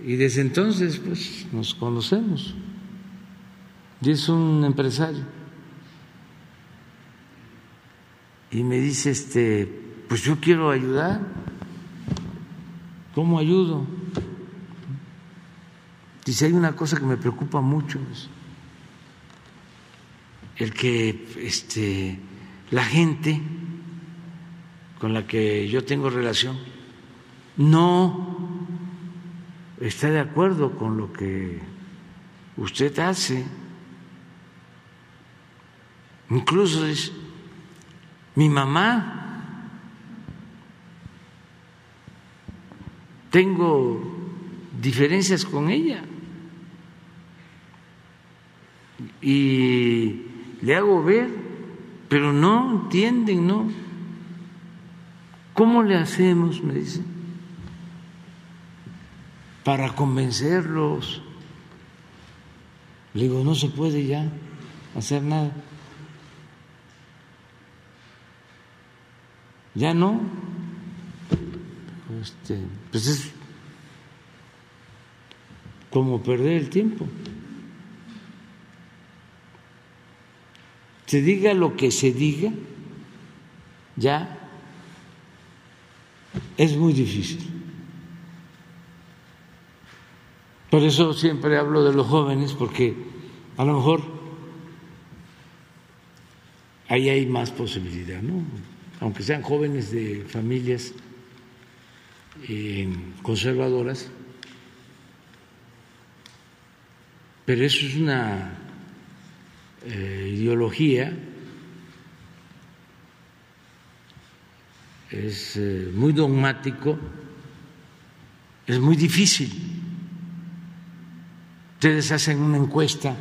Y desde entonces pues nos conocemos. Y es un empresario. Y me dice este, pues yo quiero ayudar. ¿Cómo ayudo? Dice, hay una cosa que me preocupa mucho el que este, la gente con la que yo tengo relación no está de acuerdo con lo que usted hace. Incluso es mi mamá. Tengo diferencias con ella. Y le hago ver, pero no entienden, ¿no? ¿Cómo le hacemos? Me dicen, para convencerlos. Le digo, no se puede ya hacer nada. Ya no. Este, pues es como perder el tiempo. se diga lo que se diga, ya es muy difícil. Por eso siempre hablo de los jóvenes, porque a lo mejor ahí hay más posibilidad, ¿no? Aunque sean jóvenes de familias eh, conservadoras, pero eso es una eh, ideología, es eh, muy dogmático, es muy difícil. Ustedes hacen una encuesta,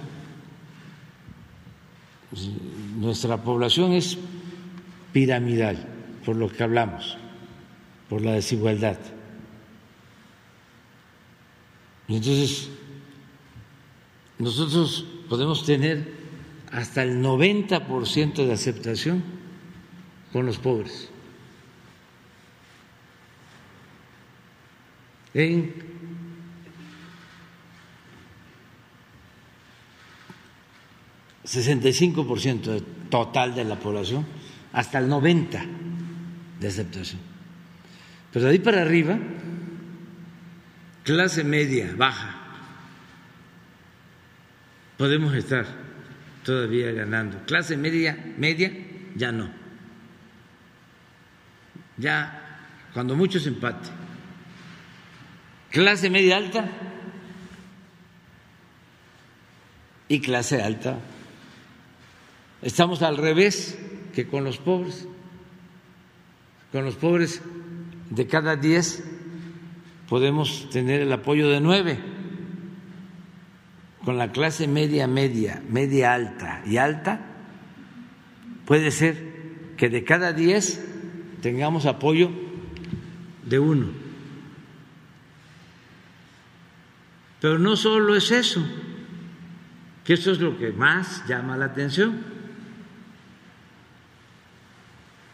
nuestra población es piramidal, por lo que hablamos, por la desigualdad. Entonces nosotros podemos tener hasta el 90% de aceptación con los pobres. En ...65% total de la población... ...hasta el 90% de aceptación. Pero de ahí para arriba... ...clase media, baja... ...podemos estar todavía ganando. Clase media, media, ya no. Ya, cuando mucho se empate. Clase media alta y clase alta. Estamos al revés que con los pobres. Con los pobres de cada diez podemos tener el apoyo de nueve con la clase media, media, media alta y alta, puede ser que de cada diez tengamos apoyo de uno. Pero no solo es eso, que eso es lo que más llama la atención.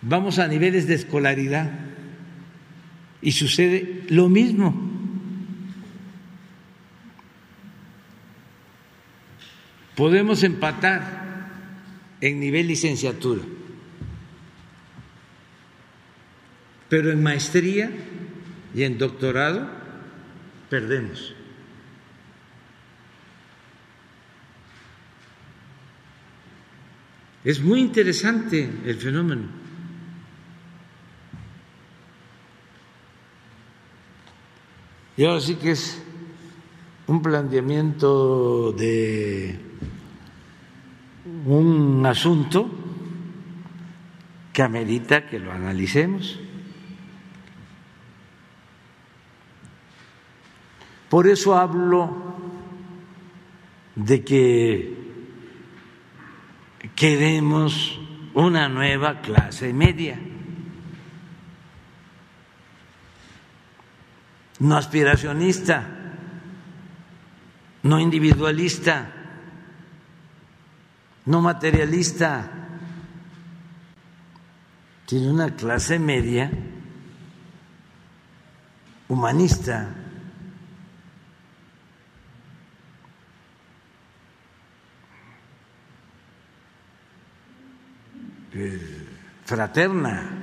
Vamos a niveles de escolaridad y sucede lo mismo. Podemos empatar en nivel licenciatura, pero en maestría y en doctorado perdemos. Es muy interesante el fenómeno. Y ahora sí que es un planteamiento de un asunto que amerita que lo analicemos. Por eso hablo de que queremos una nueva clase media, no aspiracionista, no individualista no materialista, tiene una clase media humanista. Eh, fraterna,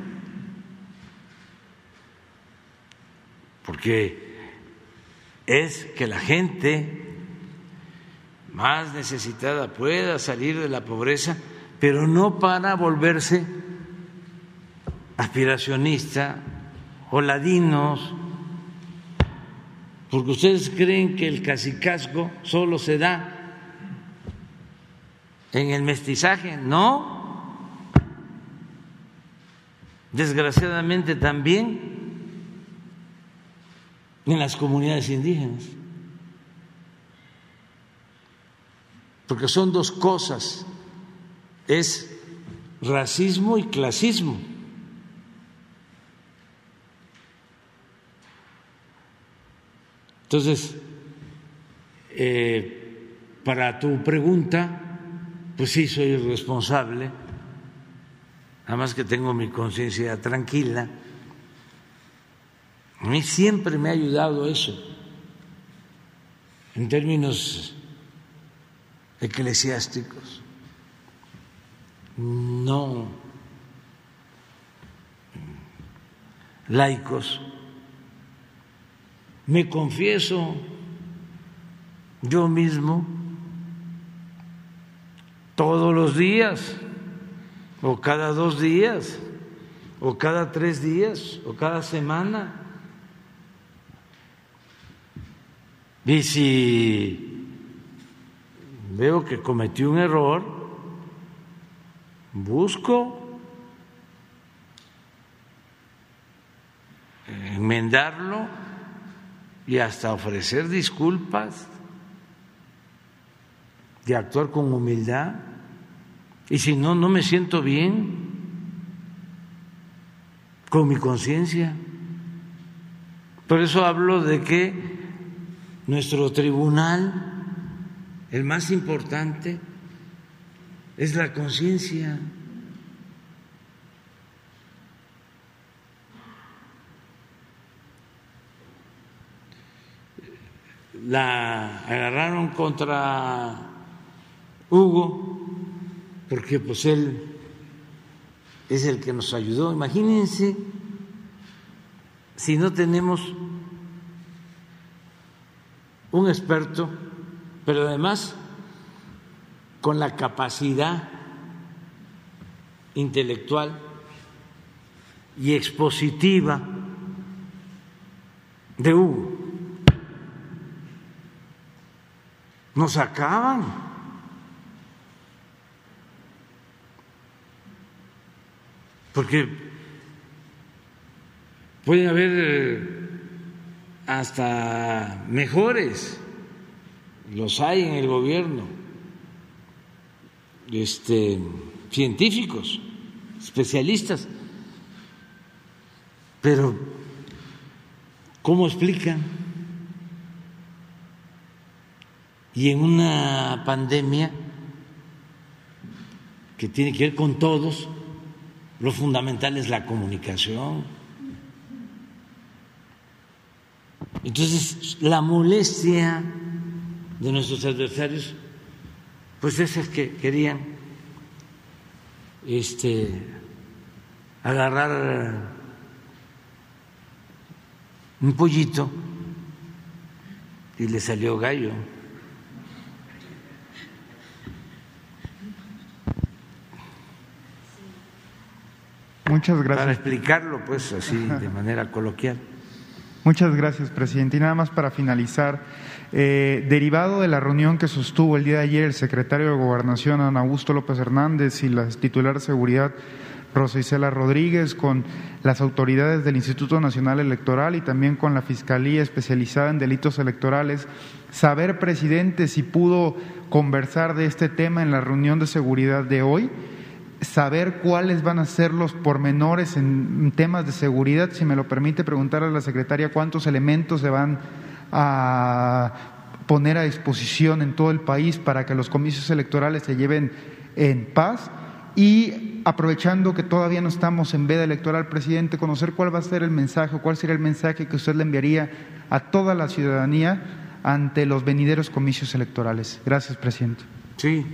porque es que la gente más necesitada pueda salir de la pobreza, pero no para volverse aspiracionista o ladinos, porque ustedes creen que el cacicazgo solo se da en el mestizaje, no. Desgraciadamente también en las comunidades indígenas. porque son dos cosas, es racismo y clasismo. Entonces, eh, para tu pregunta, pues sí, soy responsable, además que tengo mi conciencia tranquila. A mí siempre me ha ayudado eso, en términos eclesiásticos, no laicos. Me confieso yo mismo todos los días, o cada dos días, o cada tres días, o cada semana, Y si veo que cometí un error, busco enmendarlo y hasta ofrecer disculpas y actuar con humildad. Y si no, no me siento bien con mi conciencia. Por eso hablo de que nuestro tribunal, el más importante, es la conciencia. La agarraron contra Hugo porque pues él es el que nos ayudó. Imagínense si no tenemos un experto, pero además con la capacidad intelectual y expositiva de Hugo. Nos acaban. porque pueden haber eh, hasta mejores, los hay en el gobierno, este, científicos, especialistas, pero ¿cómo explican? Y en una pandemia que tiene que ver con todos, lo fundamental es la comunicación. Entonces, la molestia de nuestros adversarios, pues es que querían este, agarrar un pollito y le salió gallo. Muchas gracias. Para explicarlo, pues, así de manera coloquial. Muchas gracias, presidente. Y nada más para finalizar, eh, derivado de la reunión que sostuvo el día de ayer el secretario de Gobernación, Ana Augusto López Hernández, y la titular de Seguridad, Rosa Isela Rodríguez, con las autoridades del Instituto Nacional Electoral y también con la Fiscalía especializada en delitos electorales, saber, presidente, si pudo conversar de este tema en la reunión de seguridad de hoy saber cuáles van a ser los pormenores en temas de seguridad. Si me lo permite preguntar a la secretaria cuántos elementos se van a poner a disposición en todo el país para que los comicios electorales se lleven en paz y aprovechando que todavía no estamos en veda electoral, presidente, conocer cuál va a ser el mensaje, cuál sería el mensaje que usted le enviaría a toda la ciudadanía ante los venideros comicios electorales. Gracias, presidente. Sí.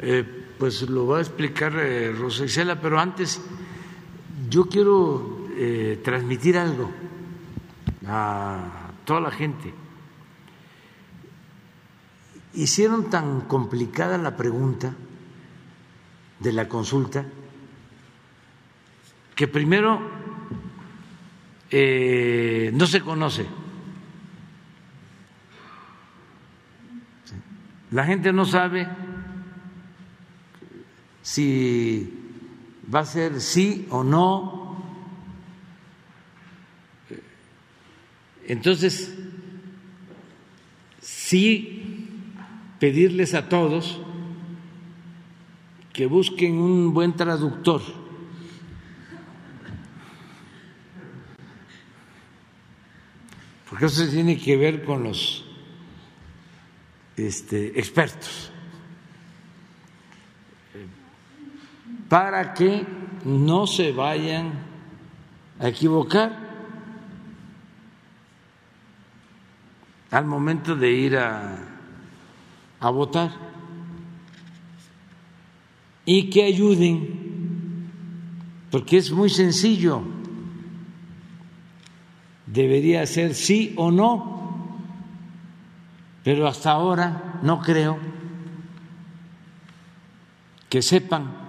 Eh pues lo va a explicar eh, Rosa Isela, pero antes yo quiero eh, transmitir algo a toda la gente. Hicieron tan complicada la pregunta de la consulta que primero eh, no se conoce. La gente no sabe si va a ser sí o no. Entonces, sí pedirles a todos que busquen un buen traductor. Porque eso tiene que ver con los este, expertos. Para que no se vayan a equivocar. Al momento de ir a, votar. Y que ayuden, porque es muy sencillo, debería ser sí o no, pero hasta ahora no creo que sepan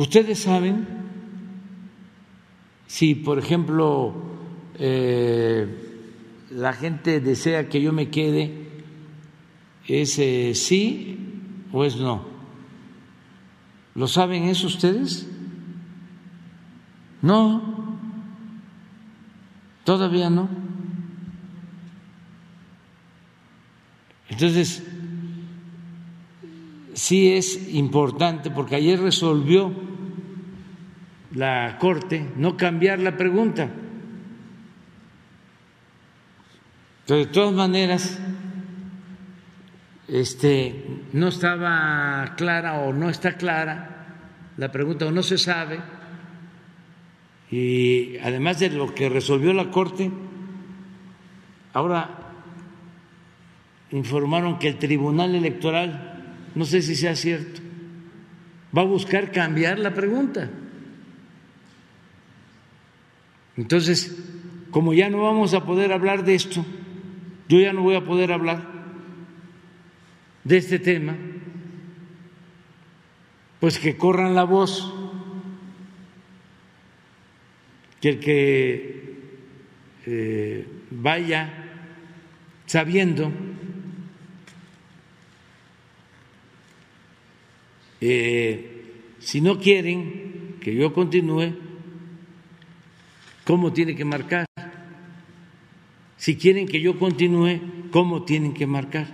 Ustedes saben si, por ejemplo, eh, la gente desea que yo me quede, ¿es eh, sí o es no? ¿Lo saben eso ustedes? No, todavía no. Entonces, sí es importante porque ayer resolvió la Corte no cambiar la pregunta. Pero de todas maneras, este, no estaba clara o no está clara la pregunta o no se sabe. Y además de lo que resolvió la Corte, ahora informaron que el Tribunal Electoral no sé si sea cierto, va a buscar cambiar la pregunta. Entonces, como ya no vamos a poder hablar de esto, yo ya no voy a poder hablar de este tema, pues que corran la voz, que el que eh, vaya sabiendo Eh, si no quieren que yo continúe, ¿cómo tiene que marcar? Si quieren que yo continúe, ¿cómo tienen que marcar?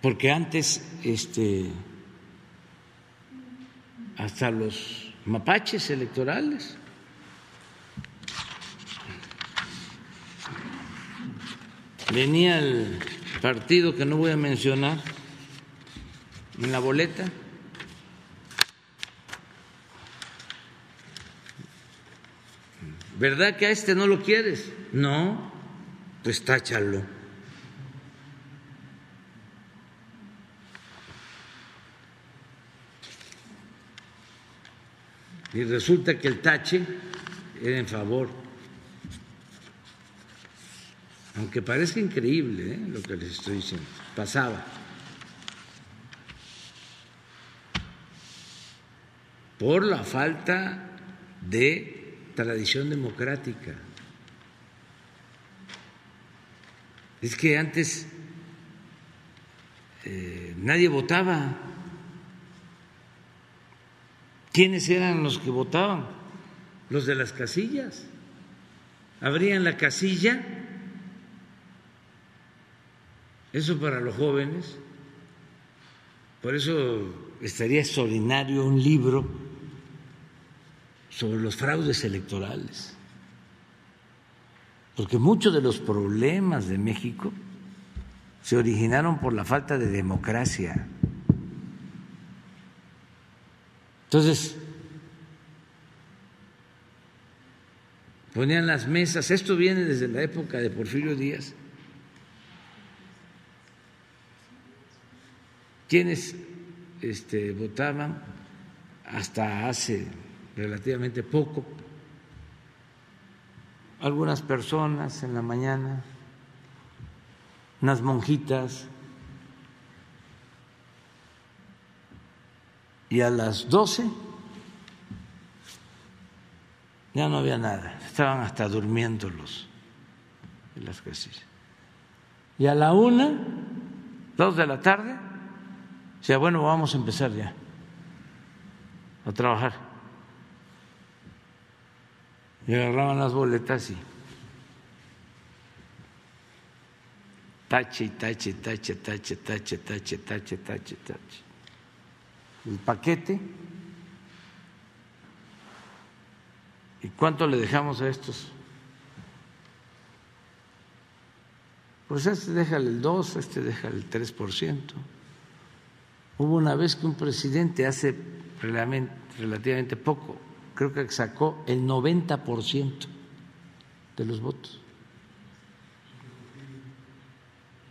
Porque antes, este, hasta los mapaches electorales venía el partido que no voy a mencionar en la boleta. ¿Verdad que a este no lo quieres? No, pues táchalo. Y resulta que el tache era en favor aunque parezca increíble ¿eh? lo que les estoy diciendo, pasaba. Por la falta de tradición democrática. Es que antes eh, nadie votaba. ¿Quiénes eran los que votaban? Los de las casillas. Abrían la casilla eso para los jóvenes. Por eso estaría extraordinario un libro sobre los fraudes electorales. Porque muchos de los problemas de México se originaron por la falta de democracia. Entonces, ponían las mesas, esto viene desde la época de Porfirio Díaz, quienes este, votaban hasta hace relativamente poco, algunas personas en la mañana, unas monjitas, y a las doce ya no había nada, estaban hasta durmiendo los en las casillas. Y a la una, dos de la tarde, sea, bueno, vamos a empezar ya a trabajar. Y agarraban las boletas y tache, tache, tache, tache, tache, tache, tache, tache, tache. El paquete. ¿Y cuánto le dejamos a estos? Pues este deja el 2, este deja el 3%. Hubo una vez que un presidente hace relativamente poco, creo que sacó el 90% de los votos.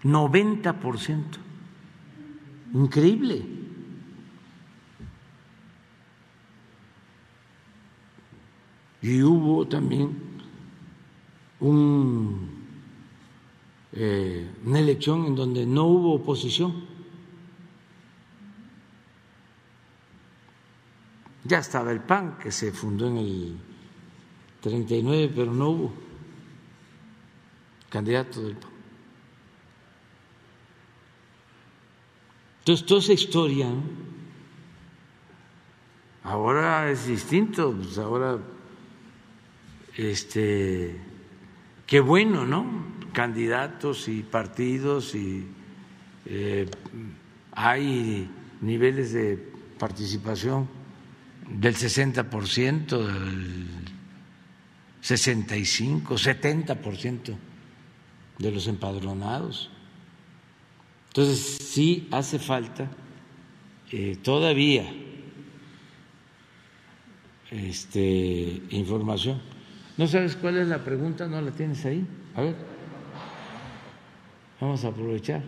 90%. Increíble. Y hubo también un, eh, una elección en donde no hubo oposición Ya estaba el PAN, que se fundó en el 39, pero no hubo candidato del PAN. Entonces, toda esa historia ahora es distinto, pues ahora, este, qué bueno, ¿no? Candidatos y partidos y eh, hay niveles de participación del 60%, del 65, 70% de los empadronados. Entonces, sí hace falta eh, todavía este, información. ¿No sabes cuál es la pregunta? ¿No la tienes ahí? A ver, vamos a aprovechar.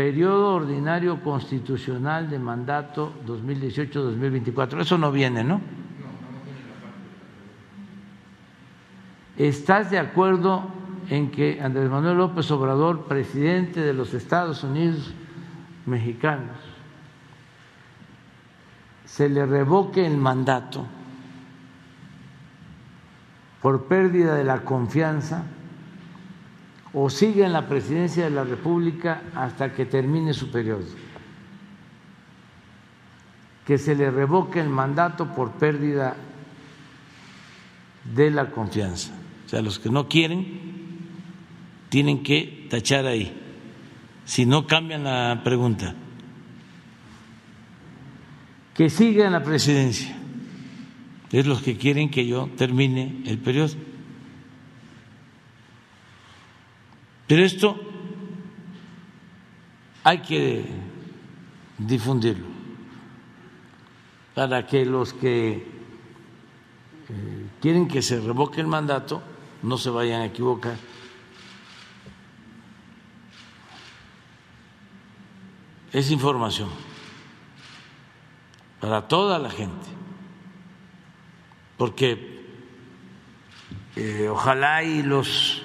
Periodo ordinario constitucional de mandato 2018-2024. Eso no viene, ¿no? ¿Estás de acuerdo en que Andrés Manuel López Obrador, presidente de los Estados Unidos mexicanos, se le revoque el mandato por pérdida de la confianza o siga en la presidencia de la República hasta que termine su periodo. Que se le revoque el mandato por pérdida de la confianza. O sea, los que no quieren tienen que tachar ahí, si no cambian la pregunta. Que siga en la presidencia, es los que quieren que yo termine el periodo. Pero esto hay que difundirlo para que los que eh, quieren que se revoque el mandato no se vayan a equivocar. es información para toda la gente, porque eh, ojalá y los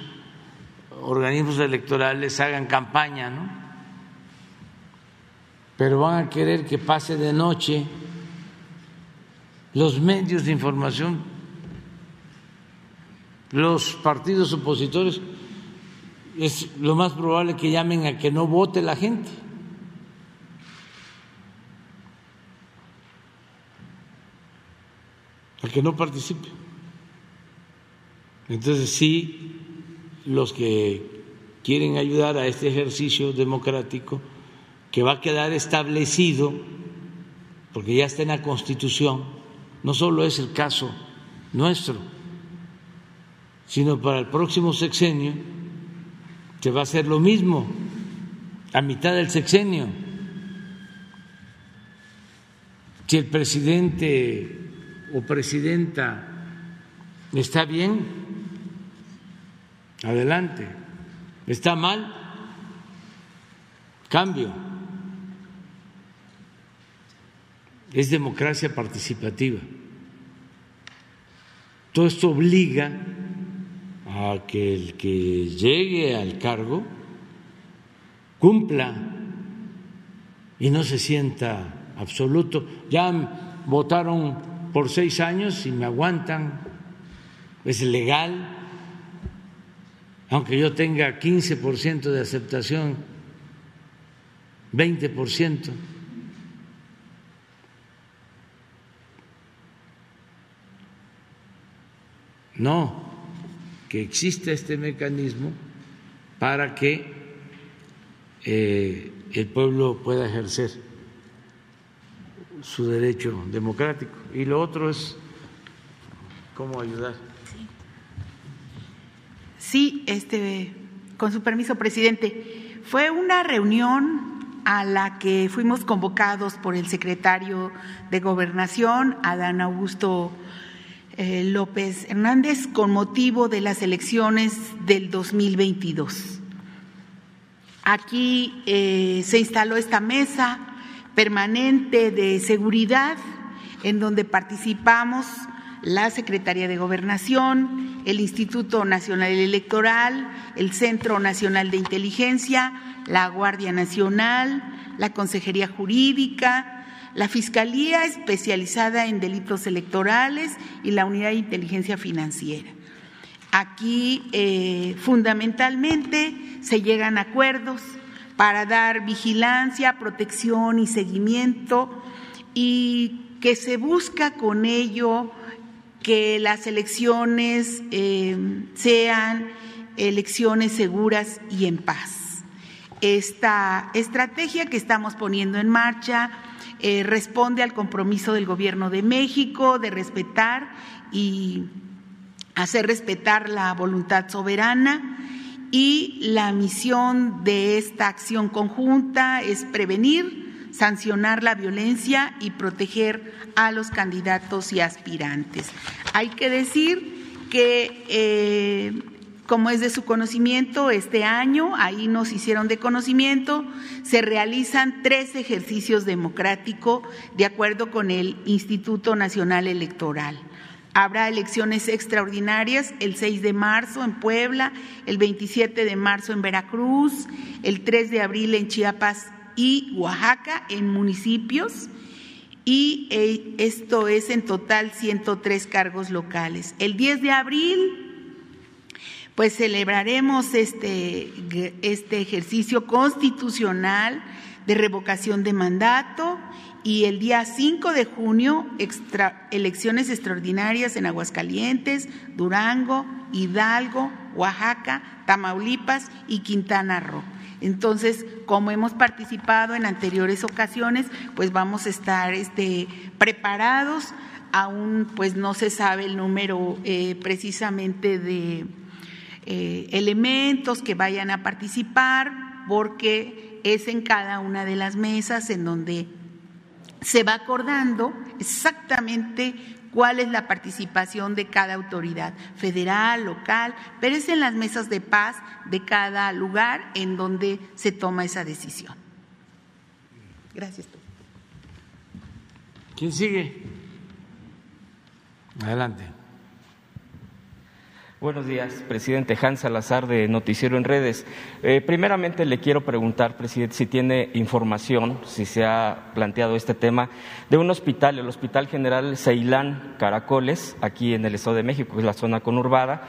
organismos electorales hagan campaña, ¿no? Pero van a querer que pase de noche los medios de información, los partidos opositores, es lo más probable que llamen a que no vote la gente. que no participe. Entonces sí, los que quieren ayudar a este ejercicio democrático, que va a quedar establecido, porque ya está en la Constitución, no solo es el caso nuestro, sino para el próximo sexenio se va a hacer lo mismo, a mitad del sexenio. Si el presidente o presidenta está bien, adelante. Está mal, cambio. Es democracia participativa. Todo esto obliga a que el que llegue al cargo cumpla y no se sienta absoluto. Ya votaron por seis años y me aguantan, es legal, aunque yo tenga 15% de aceptación, 20%. No, que existe este mecanismo para que eh, el pueblo pueda ejercer su derecho democrático. Y lo otro es cómo ayudar. Sí, este, con su permiso, presidente. Fue una reunión a la que fuimos convocados por el secretario de Gobernación, Adán Augusto eh, López Hernández, con motivo de las elecciones del 2022. Aquí eh, se instaló esta mesa permanente de seguridad en donde participamos la Secretaría de Gobernación, el Instituto Nacional Electoral, el Centro Nacional de Inteligencia, la Guardia Nacional, la Consejería Jurídica, la Fiscalía especializada en delitos electorales y la Unidad de Inteligencia Financiera. Aquí eh, fundamentalmente se llegan a acuerdos para dar vigilancia, protección y seguimiento y que se busca con ello que las elecciones eh, sean elecciones seguras y en paz. Esta estrategia que estamos poniendo en marcha eh, responde al compromiso del Gobierno de México de respetar y hacer respetar la voluntad soberana y la misión de esta acción conjunta es prevenir, sancionar la violencia y proteger a los candidatos y aspirantes. Hay que decir que eh, como es de su conocimiento, este año, ahí nos hicieron de conocimiento, se realizan tres ejercicios democráticos de acuerdo con el Instituto Nacional Electoral. Habrá elecciones extraordinarias el 6 de marzo en Puebla, el 27 de marzo en Veracruz, el 3 de abril en Chiapas y Oaxaca, en municipios, y eh, esto es en total 103 cargos locales. El 10 de abril pues celebraremos este, este ejercicio constitucional de revocación de mandato y el día 5 de junio elecciones extraordinarias en Aguascalientes, Durango, Hidalgo, Oaxaca, Tamaulipas y Quintana Roo. Entonces, como hemos participado en anteriores ocasiones, pues vamos a estar este, preparados. Aún pues no se sabe el número eh, precisamente de eh, elementos que vayan a participar, porque es en cada una de las mesas en donde se va acordando exactamente cuál es la participación de cada autoridad, federal, local, pero es en las mesas de paz de cada lugar en donde se toma esa decisión. Gracias. ¿Quién sigue? Adelante. Buenos días, presidente Hans Salazar de Noticiero en Redes. Eh, primeramente le quiero preguntar, presidente, si tiene información, si se ha planteado este tema, de un hospital, el Hospital General Ceilán Caracoles, aquí en el Estado de México, que es la zona conurbada,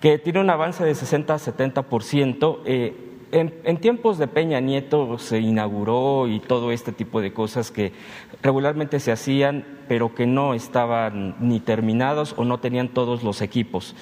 que tiene un avance de 60 a 70 por ciento. Eh, en, tiempos de Peña Nieto se inauguró y todo este tipo de cosas que regularmente se hacían, pero que no estaban ni terminados o no tenían todos los equipos.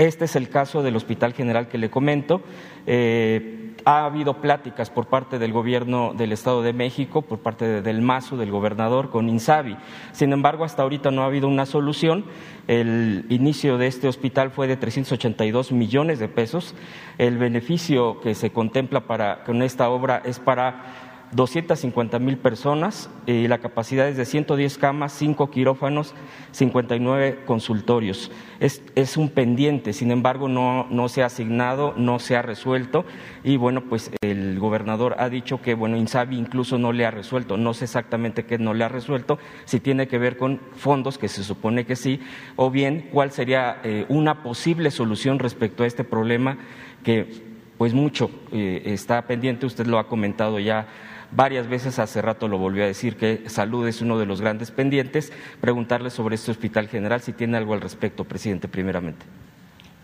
Este es el caso del Hospital General que le comento. Eh, ha habido pláticas por parte del gobierno del Estado de México, por parte del MASO, del gobernador, con INSABI. Sin embargo, hasta ahorita no ha habido una solución. El inicio de este hospital fue de 382 millones de pesos. El beneficio que se contempla para, con esta obra es para 250 mil personas y la capacidad es de 110 camas, 5 quirófanos, 59 consultorios. Es, es un pendiente, sin embargo, no, no, se ha asignado, no se ha resuelto y bueno, pues el gobernador ha dicho que, bueno, Insabi incluso no le ha resuelto. No sé exactamente qué no le ha resuelto, si tiene que ver con fondos, que se supone que sí, o bien cuál sería eh, una posible solución respecto a este problema que pues mucho eh, está pendiente, usted lo ha comentado ya varias veces, hace rato lo volvió a decir, que salud es uno de los grandes pendientes. Preguntarle sobre este hospital general, si tiene algo al respecto, presidente, primeramente.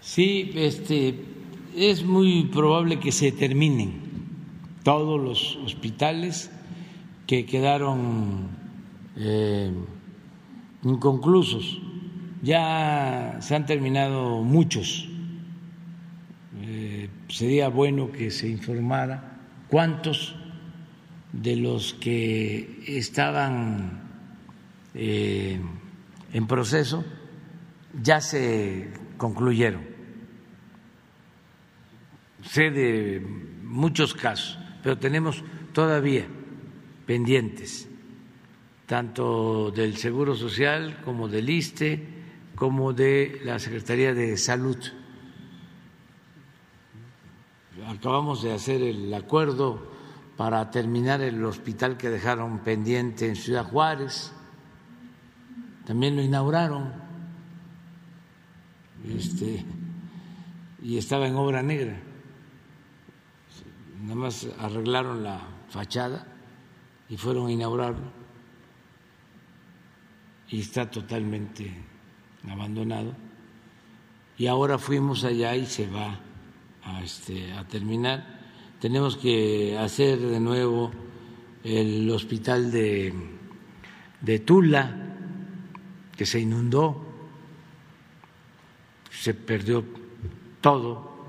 Sí, este, es muy probable que se terminen todos los hospitales que quedaron eh, inconclusos. Ya se han terminado muchos. Eh, sería bueno que se informara cuántos de los que estaban eh, en proceso ya se concluyeron. Sé de muchos casos, pero tenemos todavía pendientes, tanto del Seguro Social como del ISTE, como de la Secretaría de Salud. Acabamos de hacer el acuerdo para terminar el hospital que dejaron pendiente en Ciudad Juárez. También lo inauguraron. este, y estaba en obra negra. Nada más arreglaron la fachada y fueron a inaugurarlo y está totalmente abandonado. Y ahora fuimos allá y se va a, este, a terminar. Tenemos que hacer de nuevo el hospital de, Tula, que se inundó, se perdió todo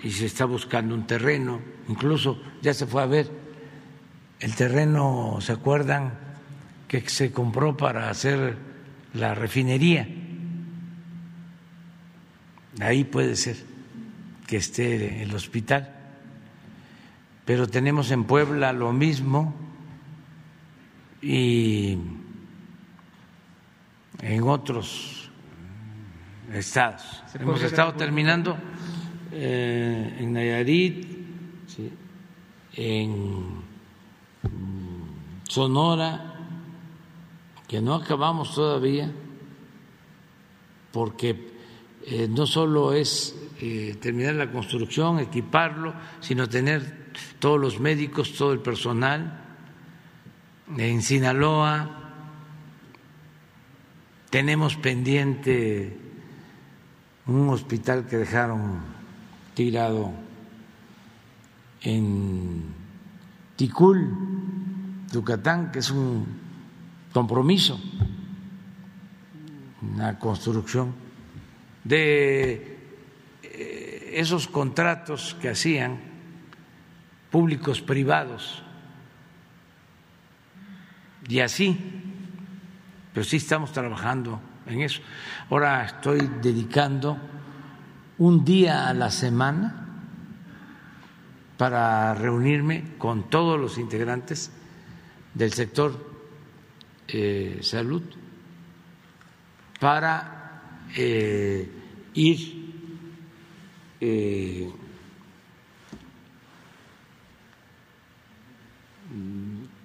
y se está buscando un terreno, incluso ya se fue a ver el terreno, ¿se acuerdan? que se compró para hacer la refinería. Ahí puede ser que esté el hospital. Pero tenemos en Puebla lo mismo y en otros estados. Hemos estado terminando eh, en Nayarit, en Sonora, que no acabamos todavía, porque eh, no solo es eh, terminar la construcción, equiparlo, sino tener todos los médicos, todo el personal. En Sinaloa tenemos pendiente un hospital que dejaron tirado en Ticul, Yucatán, que es un compromiso, una construcción de esos contratos que hacían públicos privados y así, pero sí estamos trabajando en eso. Ahora estoy dedicando un día a la semana para reunirme con todos los integrantes del sector eh, salud para eh, ir eh,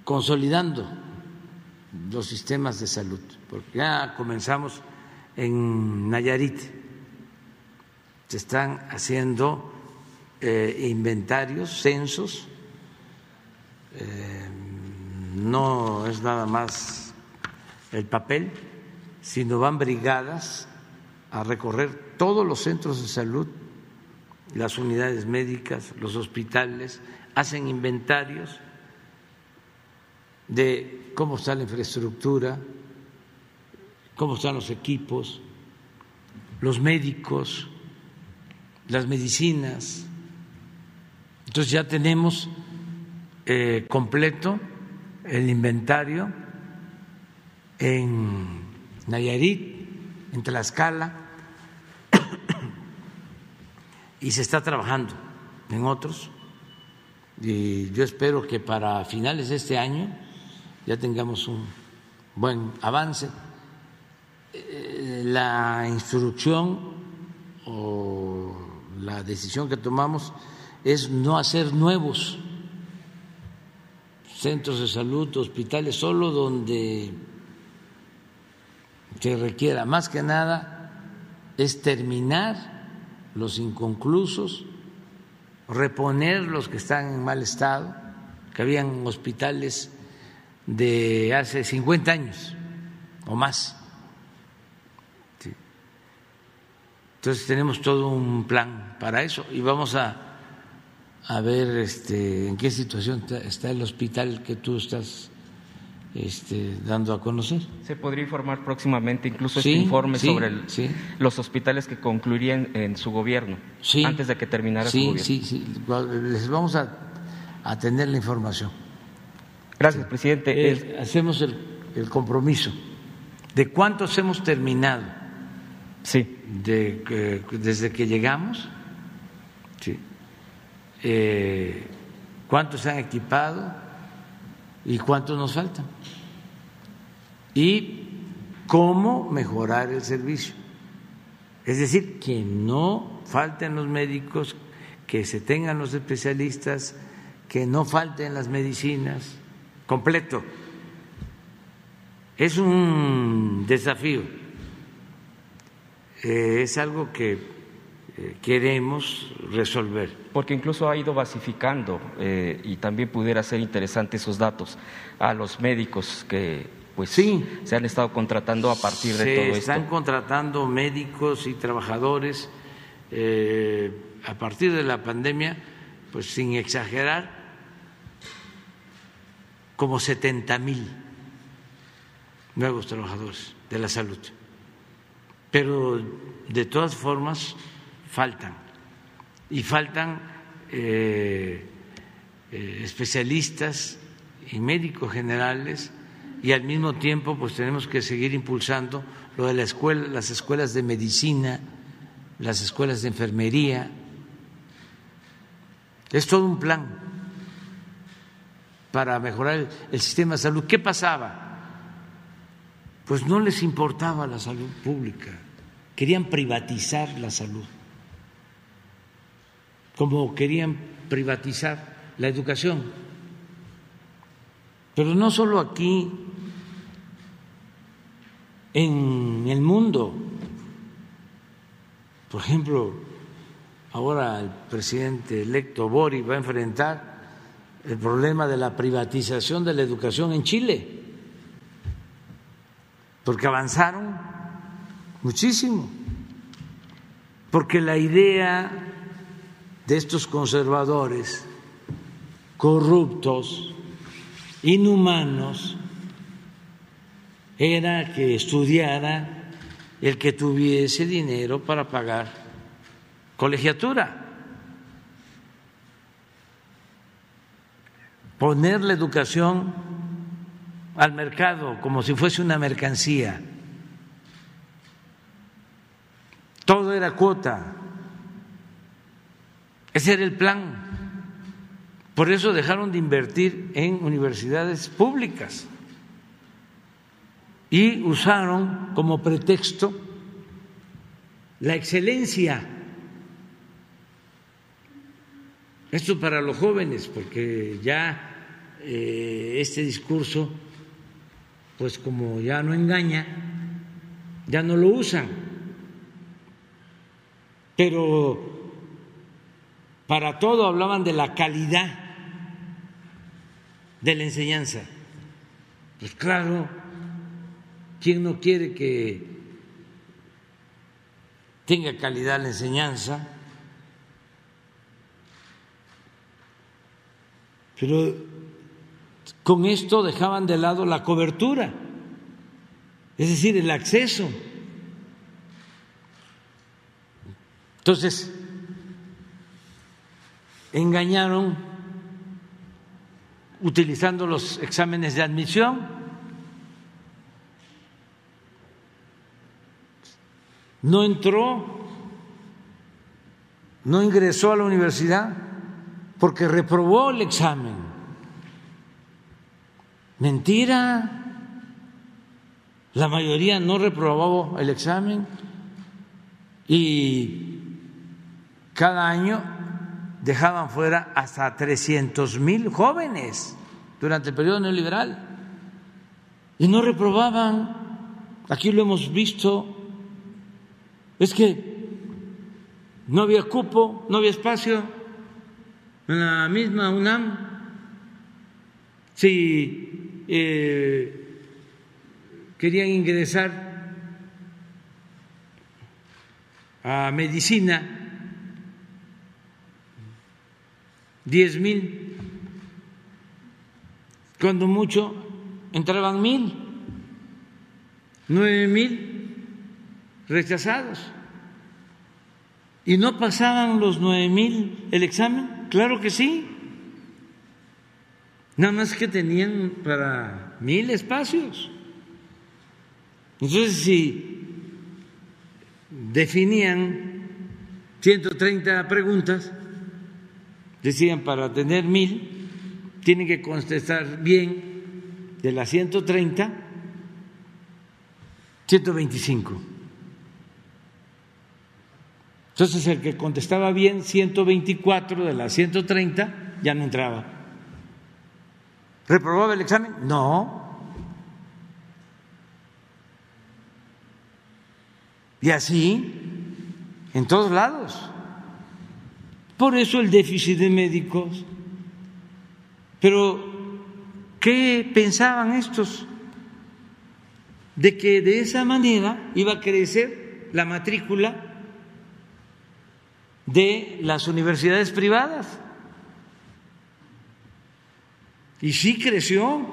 consolidando los sistemas de salud, porque ya comenzamos en Nayarit, se están haciendo inventarios, censos, no es nada más el papel, sino van brigadas a recorrer todos los centros de salud, las unidades médicas, los hospitales, hacen inventarios de cómo está la infraestructura, cómo están los equipos, los médicos, las medicinas. Entonces ya tenemos eh, completo el inventario en Nayarit, en Tlaxcala, y se está trabajando en otros. Y yo espero que para finales de este año ya tengamos un buen avance. Eh, la instrucción o la decisión que tomamos es no hacer nuevos centros de salud, hospitales, solo donde que requiera más que nada es terminar los inconclusos, reponer los que están en mal estado, que habían hospitales de hace 50 años o más. Entonces tenemos todo un plan para eso y vamos a, a ver este, en qué situación está el hospital que tú estás este, dando a conocer. ¿Se podría informar próximamente incluso este informe sobre los hospitales que concluirían en su gobierno antes de que terminara su gobierno? Sí, sí, les vamos a, a tener la información. Gracias, presidente. Eh, hacemos el, el, compromiso de cuántos hemos terminado. Sí. De, desde que llegamos, sí. Eh, cuántos se han equipado y cuántos nos faltan. Y cómo mejorar el servicio. Es decir, que no falten los médicos, que se tengan los especialistas, que no falten las medicinas, completo. Es un desafío eh, es algo que eh, queremos resolver. Porque incluso ha ido basificando eh, y también pudiera ser interesante esos datos a los médicos que pues Sí. se han estado contratando a partir de todo Se están esto. contratando médicos y trabajadores eh, a partir de la pandemia, pues sin exagerar, como 70 mil nuevos trabajadores de la salud. Pero de todas formas faltan y faltan eh, eh, especialistas y médicos generales y al mismo tiempo pues tenemos que seguir impulsando lo de la escuela, las escuelas de medicina, las escuelas de enfermería. Es todo un plan para mejorar el, sistema de salud. ¿Qué pasaba? Pues no les importaba la salud pública, querían privatizar la salud, como querían privatizar la educación. Pero no solo aquí, en el mundo. Por ejemplo, ahora el presidente electo Bori va a enfrentar el problema de la privatización de la educación en Chile, porque avanzaron muchísimo, porque la idea de estos conservadores corruptos, inhumanos, era que estudiara el que tuviese dinero para pagar colegiatura. Poner la educación al mercado como si fuese una mercancía. Todo era cuota. Ese era el plan. Por eso dejaron de invertir en universidades públicas y usaron como pretexto la excelencia. Esto para los jóvenes, porque ya eh, este discurso, pues como ya no engaña, ya no lo usan. Pero para todo hablaban de la calidad de la enseñanza. Pues claro, ¿quién no quiere que tenga calidad la enseñanza? Pero con esto dejaban de lado la cobertura, es decir, el acceso. Entonces, engañaron utilizando los exámenes de admisión. No entró, no ingresó a la universidad porque reprobó el examen. Mentira. La mayoría no reprobó el examen y cada año dejaban fuera hasta 300 mil jóvenes durante el periodo neoliberal y no reprobaban. Aquí lo hemos visto. Es que no había cupo, no había espacio. En la misma UNAM. Si eh, querían ingresar a medicina, diez mil, cuando mucho entraban mil, nueve mil rechazados. ¿Y no pasaban los nueve mil el examen? Claro que sí. Nada más que tenían para mil espacios. Entonces, si definían 130 preguntas, decían para tener mil, tienen que contestar bien de las 130, 125. Entonces el que contestaba bien 124 de las 130 ya no entraba. ¿Reprobaba el examen? No. Y así en todos lados. Por eso el déficit de médicos. Pero, ¿qué pensaban estos? De que de esa manera iba a crecer la matrícula de las universidades privadas. Y sí creció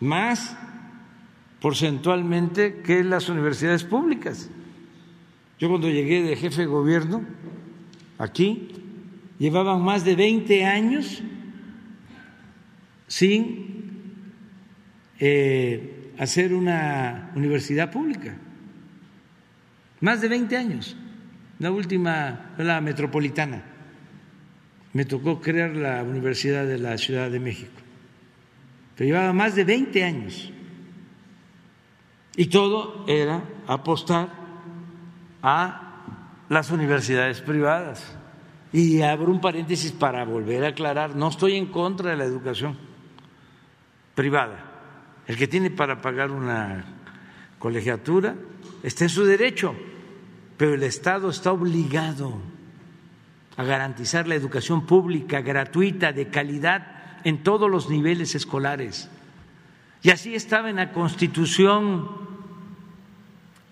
más porcentualmente que las universidades públicas. Yo cuando llegué de jefe de gobierno aquí, llevaban más de 20 años sin eh, hacer una universidad pública. Más de 20 años. La última, la metropolitana. Me tocó crear la Universidad de la Ciudad de México. Llevaba más de 20 años. Y todo era apostar a las universidades privadas. Y abro un paréntesis para volver a aclarar, no estoy en contra de la educación privada. El que tiene para pagar una colegiatura está en su derecho, pero el Estado está obligado a garantizar la educación pública, gratuita, de calidad en todos los niveles escolares. Y así estaba en la Constitución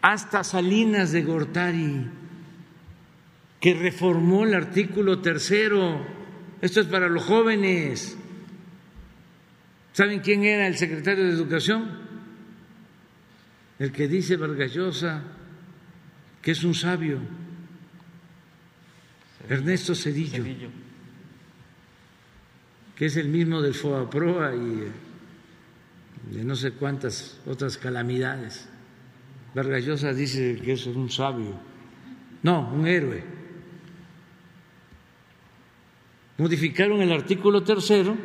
hasta Salinas de Gortari, que reformó el artículo tercero. Esto es para los jóvenes. ¿Saben quién era el secretario de Educación? El que dice Vargallosa que es un sabio, Ernesto Cedillo, que es el mismo del FOAPROA y de no sé cuántas otras calamidades. Vargallosa dice que es un sabio, no, un héroe. Modificaron el artículo tercero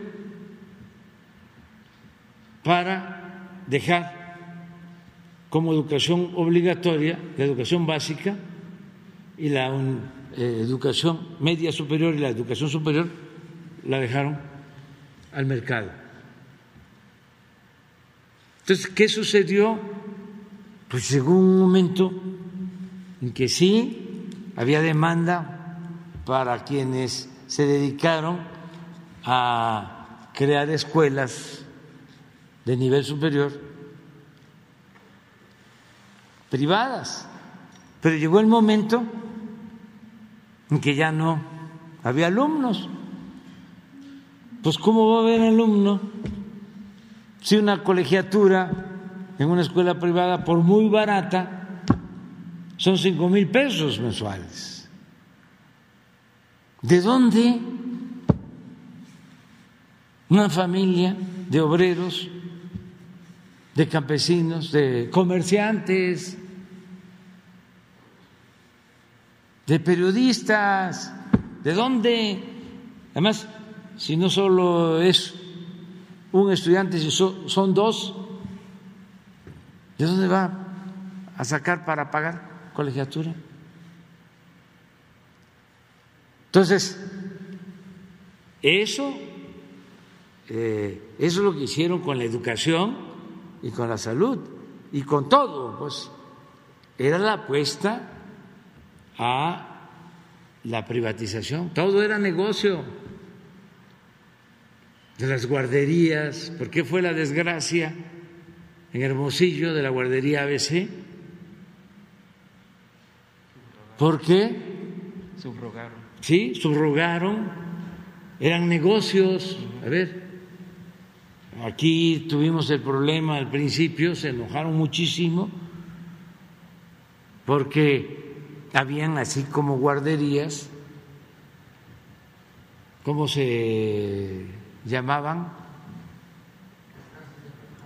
para dejar como educación obligatoria la educación básica y la eh, educación media superior y la educación superior la dejaron al mercado. Entonces, ¿qué sucedió? Pues llegó un momento en que sí había demanda para quienes se dedicaron a crear escuelas de nivel superior privadas, pero llegó el momento en que ya no había alumnos. Pues ¿cómo va a haber alumno si una colegiatura en una escuela privada, por muy barata, son cinco mil pesos mensuales. ¿De dónde una familia de obreros, de campesinos, de comerciantes, de periodistas, ¿de dónde? Además, si no solo es un estudiante, si son dos, ¿De dónde va a sacar para pagar colegiatura? Entonces, eso, eh, eso es lo que hicieron con la educación y con la salud y con todo, pues era la apuesta a la privatización, todo era negocio de las guarderías, ¿por qué fue la desgracia? en Hermosillo de la guardería ABC. ¿Por qué? Subrogaron. Sí, subrogaron. Eran negocios. A ver, aquí tuvimos el problema al principio, se enojaron muchísimo porque habían así como guarderías, ¿cómo se llamaban?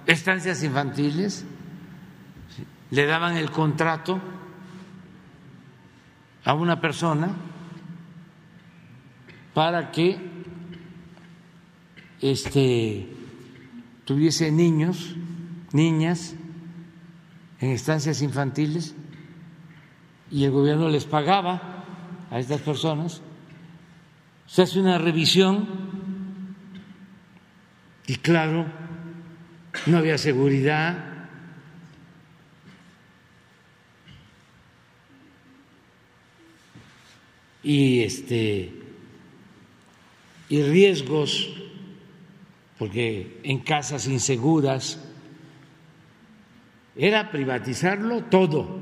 estancias infantiles, le daban el contrato a una persona para que este, tuviese niños, niñas en estancias infantiles y el gobierno les pagaba a estas personas. Se hace una revisión y claro, no había seguridad. Y este y riesgos porque en casas inseguras era privatizarlo todo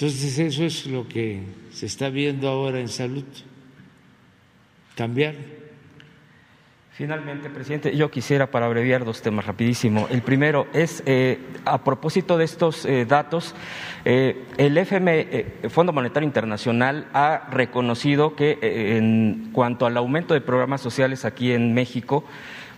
entonces eso es lo que se está viendo ahora en salud, cambiar. Finalmente, presidente, yo quisiera para abreviar dos temas rapidísimo. El primero es, eh, a propósito de estos eh, datos, eh, el FMI, Fondo Monetario Internacional, ha reconocido que en cuanto al aumento de programas sociales aquí en México,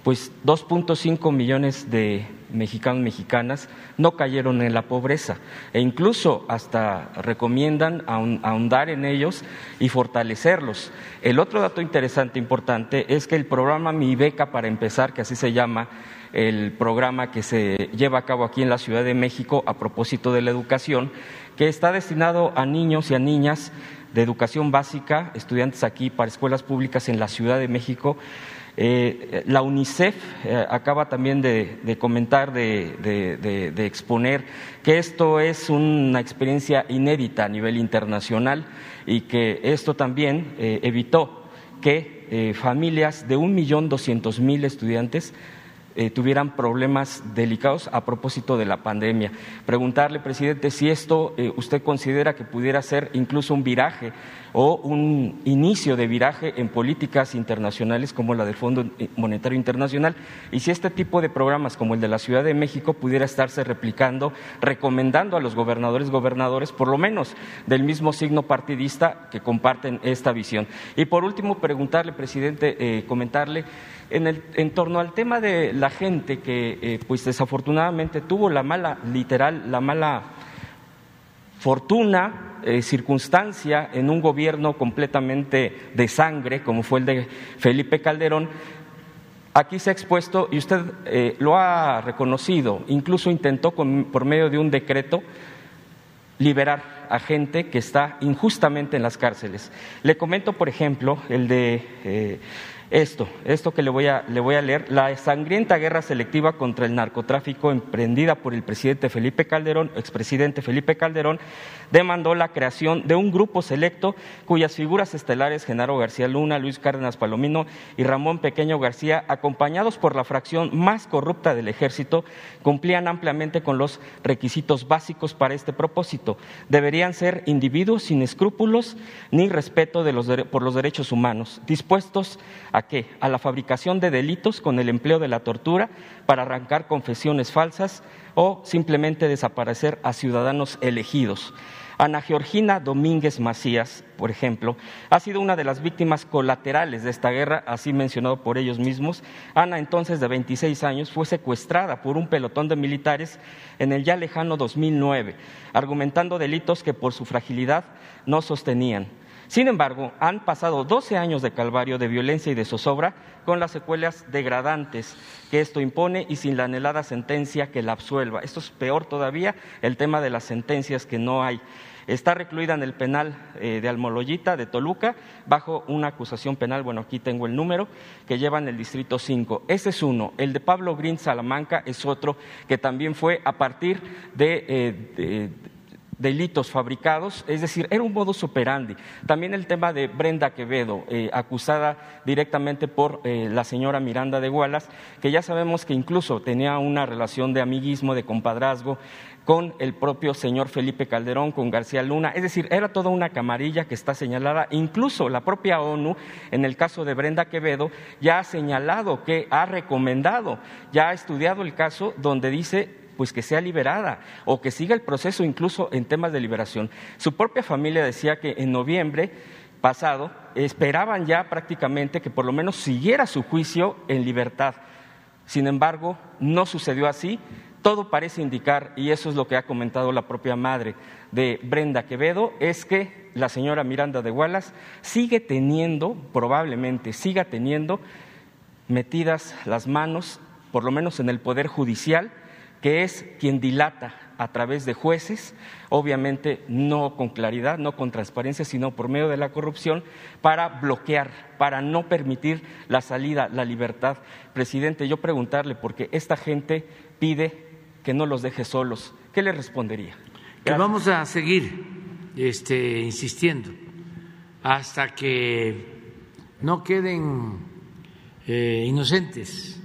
pues 2.5 millones de mexicanos mexicanas no cayeron en la pobreza e incluso hasta recomiendan ahondar en ellos y fortalecerlos. El otro dato interesante, importante, es que el programa Mi Beca para empezar, que así se llama, el programa que se lleva a cabo aquí en la Ciudad de México a propósito de la educación, que está destinado a niños y a niñas de educación básica, estudiantes aquí para escuelas públicas en la Ciudad de México, eh, la UNICEF eh, acaba también de, comentar, de, exponer que esto es una experiencia inédita a nivel internacional y que esto también eh, evitó que familias de un millón doscientos mil estudiantes eh, tuvieran problemas delicados a propósito de la pandemia. Preguntarle, presidente, si esto eh, usted considera que pudiera ser incluso un viraje o un inicio de viraje en políticas internacionales como la del Fondo Monetario Internacional y si este tipo de programas como el de la Ciudad de México pudiera estarse replicando, recomendando a los gobernadores, gobernadores, por lo menos del mismo signo partidista que comparten esta visión. Y por último, preguntarle, presidente, eh, comentarle en, torno al tema de la gente que, eh, pues desafortunadamente tuvo la mala, literal, la mala fortuna, eh, circunstancia en un gobierno completamente de sangre, como fue el de Felipe Calderón, aquí se ha expuesto y usted eh, lo ha reconocido, incluso intentó por medio de un decreto liberar a gente que está injustamente en las cárceles. Le comento, por ejemplo, el de esto, esto que le voy, a, le voy a leer, la sangrienta guerra selectiva contra el narcotráfico emprendida por el presidente Felipe Calderón, expresidente Felipe Calderón, demandó la creación de un grupo selecto cuyas figuras estelares, Genaro García Luna, Luis Cárdenas Palomino y Ramón Pequeño García, acompañados por la fracción más corrupta del ejército, cumplían ampliamente con los requisitos básicos para este propósito. Deberían ser individuos sin escrúpulos ni respeto por los derechos humanos, dispuestos a qué? A la fabricación de delitos con el empleo de la tortura para arrancar confesiones falsas o simplemente desaparecer a ciudadanos elegidos. Ana Georgina Domínguez Macías, por ejemplo, ha sido una de las víctimas colaterales de esta guerra, así mencionado por ellos mismos. Ana, entonces de 26 años, fue secuestrada por un pelotón de militares en el ya lejano 2009, argumentando delitos que por su fragilidad no sostenían. Sin embargo, han pasado 12 años de calvario, de violencia y de zozobra, con las secuelas degradantes que esto impone y sin la anhelada sentencia que la absuelva. Esto es peor todavía, el tema de las sentencias que no hay. Está recluida en el penal eh, de Almoloyita, de Toluca, bajo una acusación penal, bueno, aquí tengo el número, que lleva en el Distrito 5. Ese es uno. El de Pablo Green Salamanca es otro, que también fue a partir de, eh, delitos fabricados, es decir, era un modus operandi. También el tema de Brenda Quevedo, eh, acusada directamente por eh, la señora Miranda de Gualas, que ya sabemos que incluso tenía una relación de amiguismo, de compadrazgo con el propio señor Felipe Calderón, con García Luna, es decir, era toda una camarilla que está señalada, incluso la propia ONU, en el caso de Brenda Quevedo, ya ha señalado que ha recomendado, ya ha estudiado el caso donde dice pues que sea liberada o que siga el proceso incluso en temas de liberación. Su propia familia decía que en noviembre pasado esperaban ya prácticamente que por lo menos siguiera su juicio en libertad. Sin embargo, no sucedió así. Todo parece indicar, y eso es lo que ha comentado la propia madre de Brenda Quevedo, es que la señora Miranda de Wallace sigue teniendo, probablemente siga teniendo, metidas las manos, por lo menos en el Poder Judicial, que es quien dilata a través de jueces, obviamente no con claridad, no con transparencia, sino por medio de la corrupción, para bloquear, para no permitir la salida, la libertad. Presidente, yo preguntarle, porque esta gente pide que no los deje solos, ¿qué le respondería? Que vamos a seguir este, insistiendo hasta que no queden eh, inocentes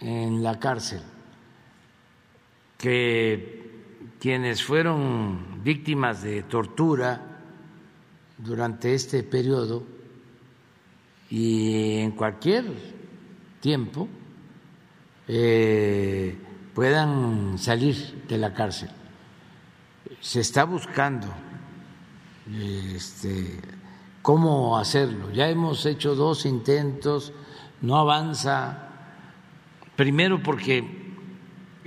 en la cárcel, que quienes fueron víctimas de tortura durante este periodo y en cualquier tiempo eh, puedan salir de la cárcel. Se está buscando este, cómo hacerlo. Ya hemos hecho dos intentos, no avanza. Primero porque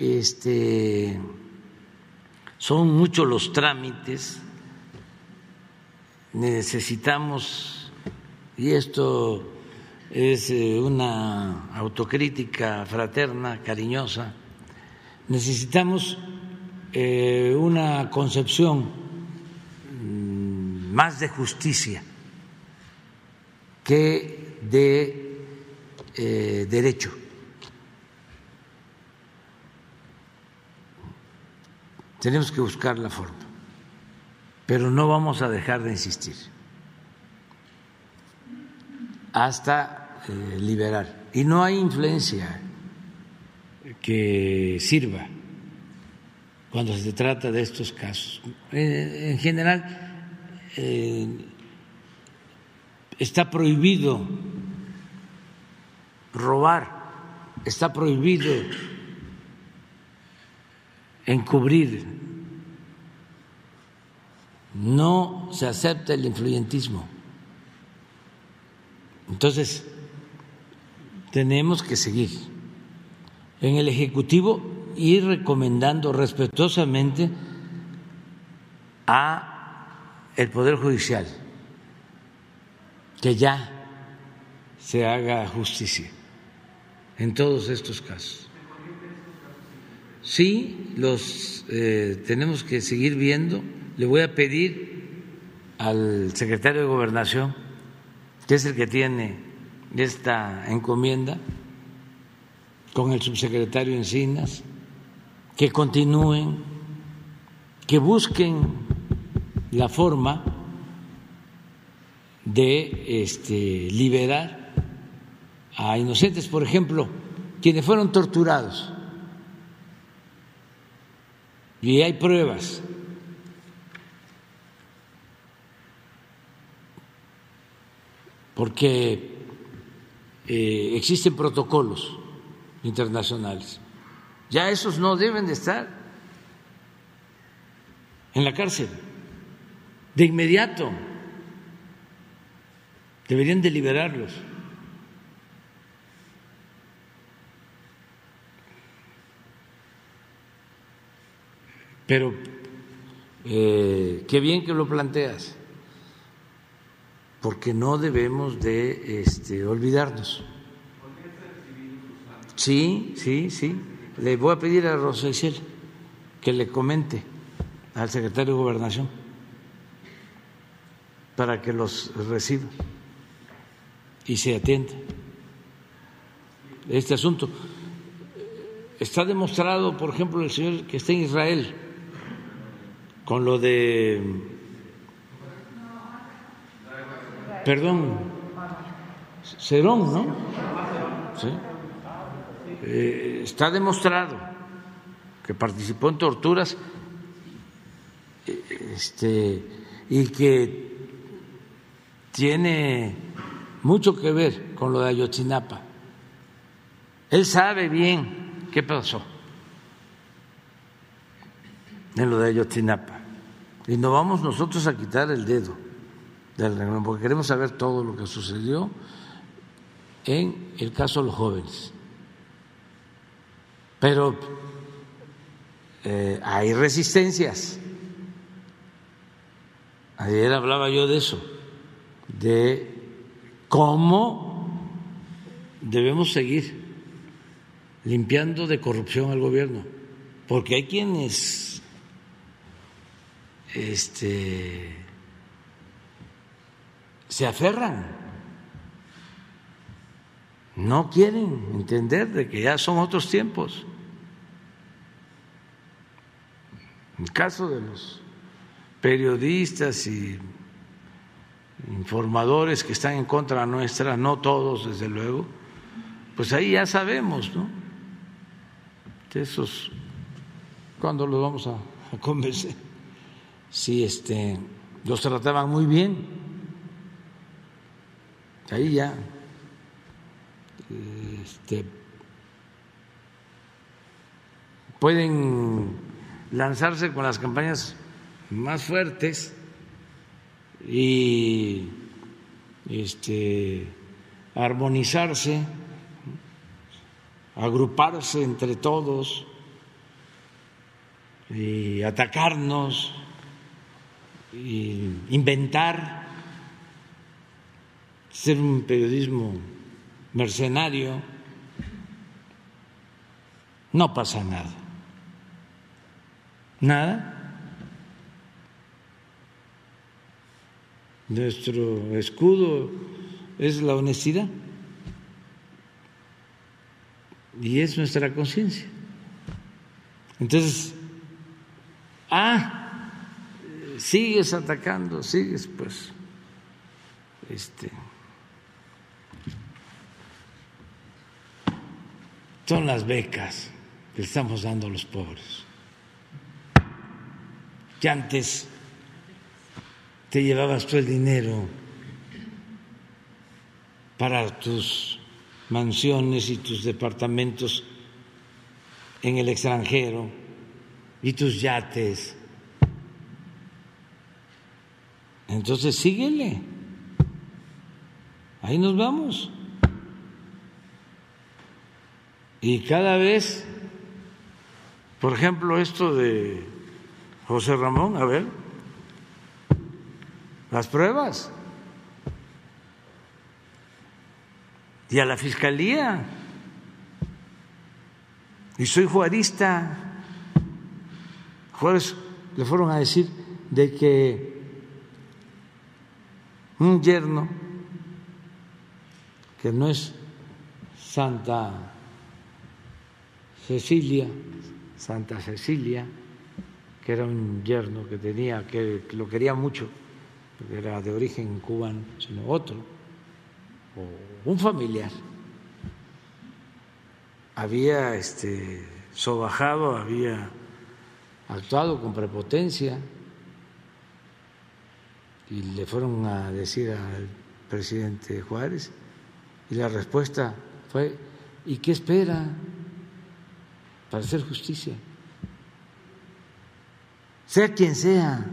este, son muchos los trámites, necesitamos, y esto es eh, una autocrítica fraterna, cariñosa, necesitamos eh, una concepción mm, más de justicia que de eh, derecho. Tenemos que buscar la forma, pero no vamos a dejar de insistir hasta eh, liberar. Y no hay influencia que sirva cuando se trata de estos casos. Eh, en general, está prohibido robar, está prohibido encubrir, no se acepta el influyentismo. Entonces, tenemos que seguir en el Ejecutivo ir recomendando respetuosamente a el Poder Judicial que ya se haga justicia en todos estos casos. Sí, los eh, tenemos que seguir viendo. Le voy a pedir al secretario de Gobernación, que es el que tiene esta encomienda, con el subsecretario Encinas, que continúen, que busquen la forma de este, liberar a inocentes, por ejemplo, quienes fueron torturados. Y hay pruebas. Porque eh, existen protocolos internacionales. Ya esos no deben de estar en la cárcel de inmediato deberían de liberarlos. Pero eh, qué bien que lo planteas, porque no debemos de este, olvidarnos. Sí, sí, sí. Le voy a pedir a Rosa que le comente al secretario de Gobernación para que los reciba y se atiende este asunto. Está demostrado, por ejemplo, el señor que está en Israel con lo de, perdón, Cerón, ¿no? ¿Sí? Eh, está demostrado que participó en torturas este, y que tiene mucho que ver con lo de Ayotzinapa. Él sabe bien qué pasó en lo de Ayotzinapa. Y no vamos nosotros a quitar el dedo del renglón, porque queremos saber todo lo que sucedió en el caso de los jóvenes. Pero eh, hay resistencias. Ayer hablaba yo de eso, de cómo debemos seguir limpiando de corrupción al gobierno, porque hay quienes este, se aferran, no quieren entender de que ya son otros tiempos. En el caso de los periodistas y informadores que están en contra nuestra, no todos desde luego, pues ahí ya sabemos, ¿no? De esos, ¿cuándo los vamos a, a convencer? Si este, los trataban muy bien, ahí ya. Este, pueden lanzarse con las campañas más fuertes y este, armonizarse, agruparse entre todos y atacarnos, inventar, ser un periodismo mercenario, no pasa nada. Nada. Nuestro escudo es la honestidad y es nuestra conciencia. Entonces, ah, sigues atacando, sigues pues, este, son las becas que estamos dando a los pobres. Que antes te llevabas tú el dinero para tus mansiones y tus departamentos en el extranjero y tus yates. Entonces síguele. Ahí nos vamos. Y cada vez, por ejemplo, esto de José Ramón, a ver, las pruebas. Y a la fiscalía. Y soy juarista. Juárez le fueron a decir de que un yerno que no es Santa Cecilia, Santa Cecilia, que era un yerno que tenía, que lo quería mucho, porque era de origen cubano, sino otro, o un familiar. Había este, sobajado, había actuado con prepotencia y le fueron a decir al presidente Juárez y la respuesta fue, ¿y qué espera? para hacer justicia, sea quien sea,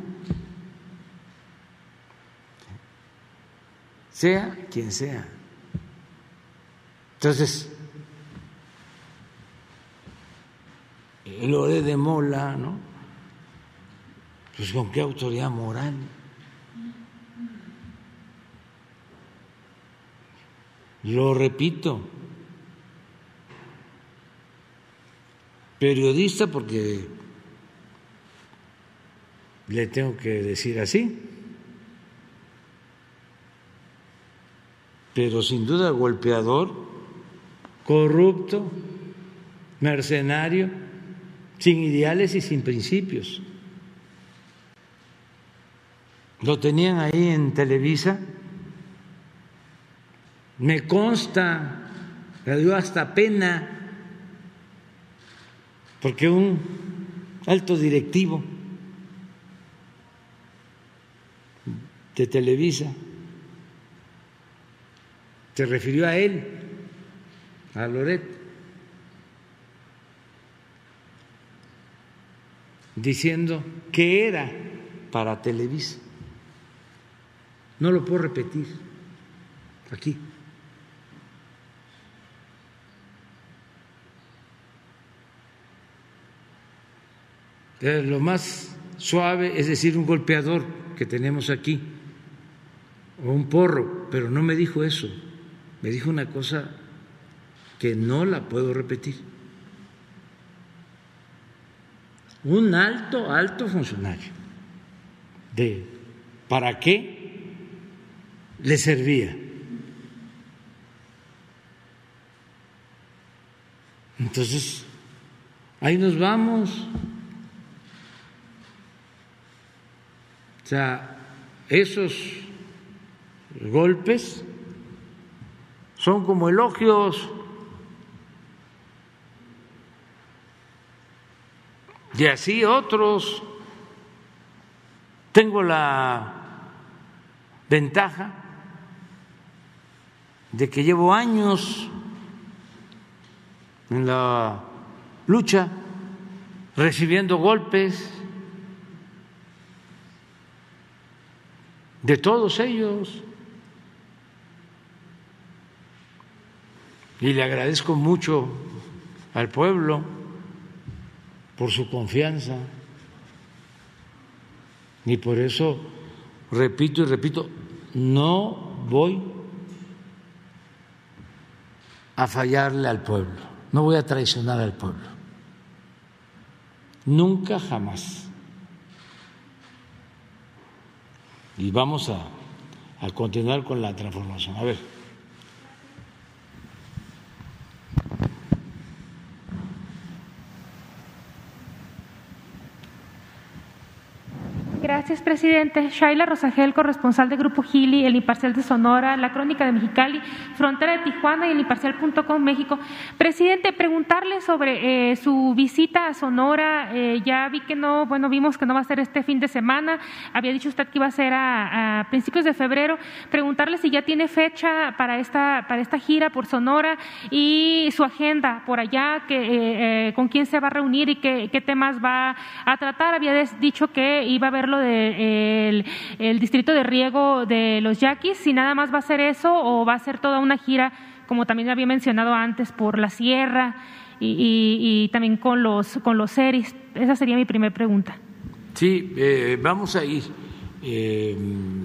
sea quien sea. Entonces, lo de Mola, ¿no? Pues con qué autoridad moral. Lo repito, periodista porque le tengo que decir así, pero sin duda golpeador, corrupto, mercenario, sin ideales y sin principios. Lo tenían ahí en Televisa, me consta, me dio hasta pena porque un alto directivo de Televisa se refirió a él, a Loret, diciendo que era para Televisa. No lo puedo repetir aquí. Lo más suave es decir un golpeador que tenemos aquí, o un porro, pero no me dijo eso, me dijo una cosa que no la puedo repetir. Un alto, alto funcionario de para qué le servía. Entonces, ahí nos vamos. O sea, esos golpes son como elogios. Y así otros. Tengo la ventaja de que llevo años en la lucha, recibiendo golpes de todos ellos. Y le agradezco mucho al pueblo por su confianza. Y por eso repito y repito, no voy a fallarle al pueblo, no voy a traicionar al pueblo. Nunca jamás. Y vamos a, a continuar con la transformación. A ver. Gracias, presidente. Shaila Rosagel, corresponsal de Grupo Gili, El Imparcial de Sonora, La Crónica de Mexicali, Frontera de Tijuana y El Imparcial.com México. Presidente, preguntarle sobre eh, su visita a Sonora. Eh, ya vi que no, bueno, vimos que no va a ser este fin de semana. Había dicho usted que iba a ser a, principios de febrero. Preguntarle si ya tiene fecha para esta, para esta gira por Sonora y su agenda por allá, que, eh, con quién se va a reunir y qué, qué temas va a tratar. Había dicho que iba a verlo del el distrito de riego de los yaquis, si nada más va a ser eso o va a ser toda una gira, como también había mencionado antes, por la sierra y, también con los, con los seris. Esa sería mi primera pregunta. Sí, eh, vamos a ir eh,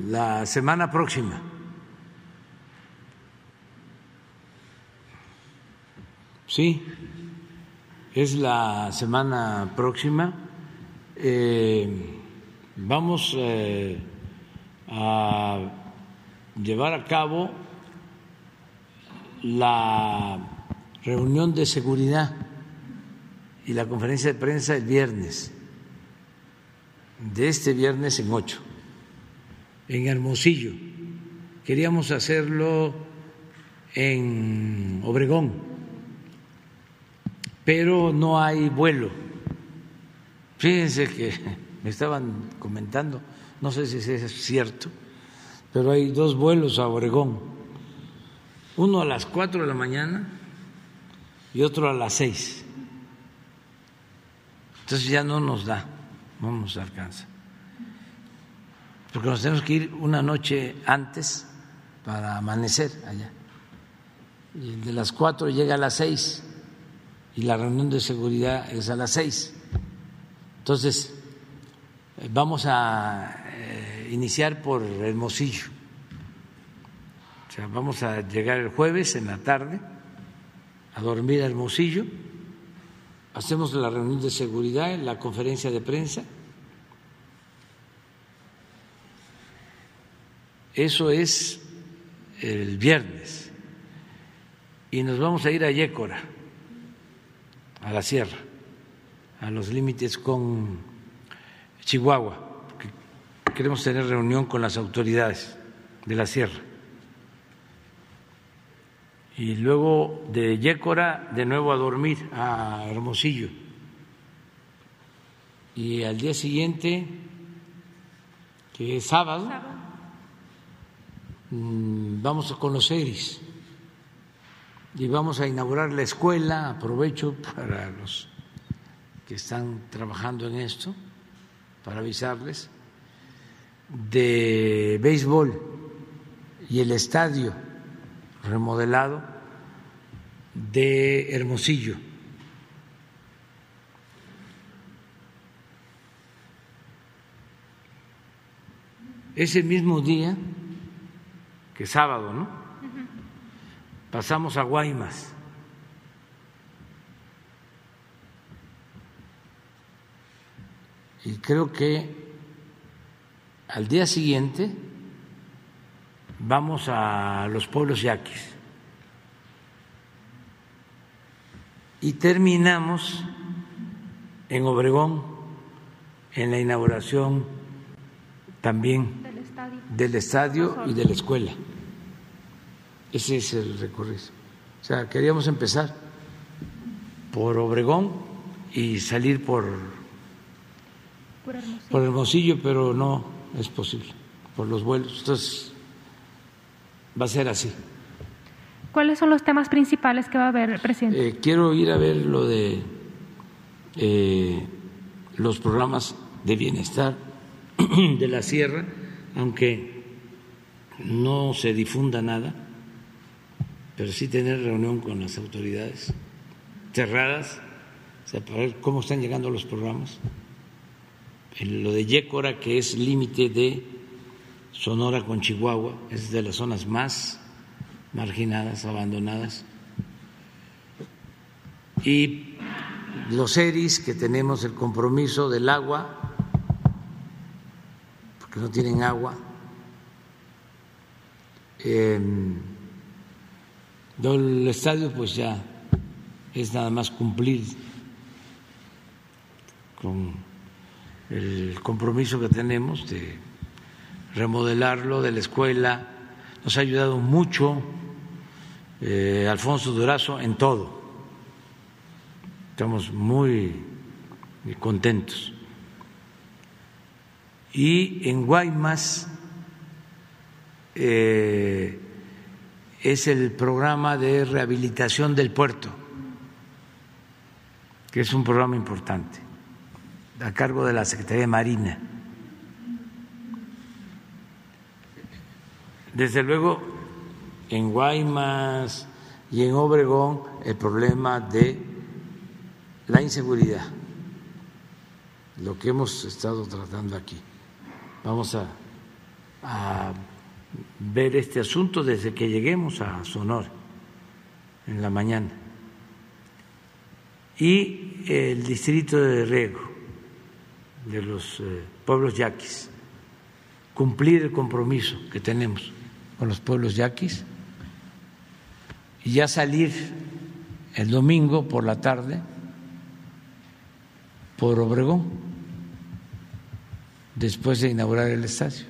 la semana próxima. Sí, es la semana próxima. Eh, vamos eh, a llevar a cabo la reunión de seguridad y la conferencia de prensa el viernes, de este viernes en ocho, en Hermosillo. Queríamos hacerlo en Obregón, pero no hay vuelo. Fíjense que me estaban comentando, no sé si es cierto, pero hay dos vuelos a Oregón, uno a las cuatro de la mañana y otro a las seis. Entonces ya no nos da, no nos alcanza. Porque nos tenemos que ir una noche antes para amanecer allá. Y el de las cuatro llega a las seis y la reunión de seguridad es a las seis. Entonces, Vamos a eh, iniciar por Hermosillo. O sea, vamos a llegar el jueves en la tarde a dormir a Hermosillo. Hacemos la reunión de seguridad, la conferencia de prensa. Eso es el viernes. Y nos vamos a ir a Yécora, a la sierra, a los límites con Chihuahua, queremos tener reunión con las autoridades de la sierra. Y luego de Yécora, de nuevo a dormir a Hermosillo. Y al día siguiente, que es sábado, mm, vamos a conocer y vamos a inaugurar la escuela. Aprovecho para los que están trabajando en esto para avisarles, de béisbol y el estadio remodelado de Hermosillo. Ese mismo día, que sábado, ¿no? Pasamos a Guaymas y creo que al día siguiente vamos a los pueblos yaquis y terminamos en Obregón en la inauguración también Del estadio. del estadio y de la escuela. Ese es el recorrido. O sea, queríamos empezar por Obregón y salir por, Por Hermosillo. por Hermosillo, pero no es posible por los vuelos. Entonces, va a ser así. ¿Cuáles son los temas principales que va a haber, presidente? Eh, quiero ir a ver lo de eh, los programas de bienestar *clears throat* de la sierra, aunque no se difunda nada, pero sí tener reunión con las autoridades cerradas, o sea, para ver cómo están llegando los programas. Lo de Yécora, que es límite de Sonora con Chihuahua, es de las zonas más marginadas, abandonadas. Y los ERIs, que tenemos el compromiso del agua, porque no tienen agua. Eh, el estadio, pues ya es nada más cumplir con el compromiso que tenemos de remodelarlo, de la escuela. Nos ha ayudado mucho eh, Alfonso Durazo en todo. Estamos muy, contentos. Y en Guaymas eh, es el programa de rehabilitación del puerto, que es un programa importante, a cargo de la Secretaría de Marina. Desde luego, en Guaymas y en Obregón, el problema de la inseguridad, lo que hemos estado tratando aquí. Vamos a, ver este asunto desde que lleguemos a Sonora en la mañana. Y el distrito de riego de los eh, pueblos yaquis, cumplir el compromiso que tenemos con los pueblos yaquis y ya salir el domingo por la tarde por Obregón después de inaugurar el estadio.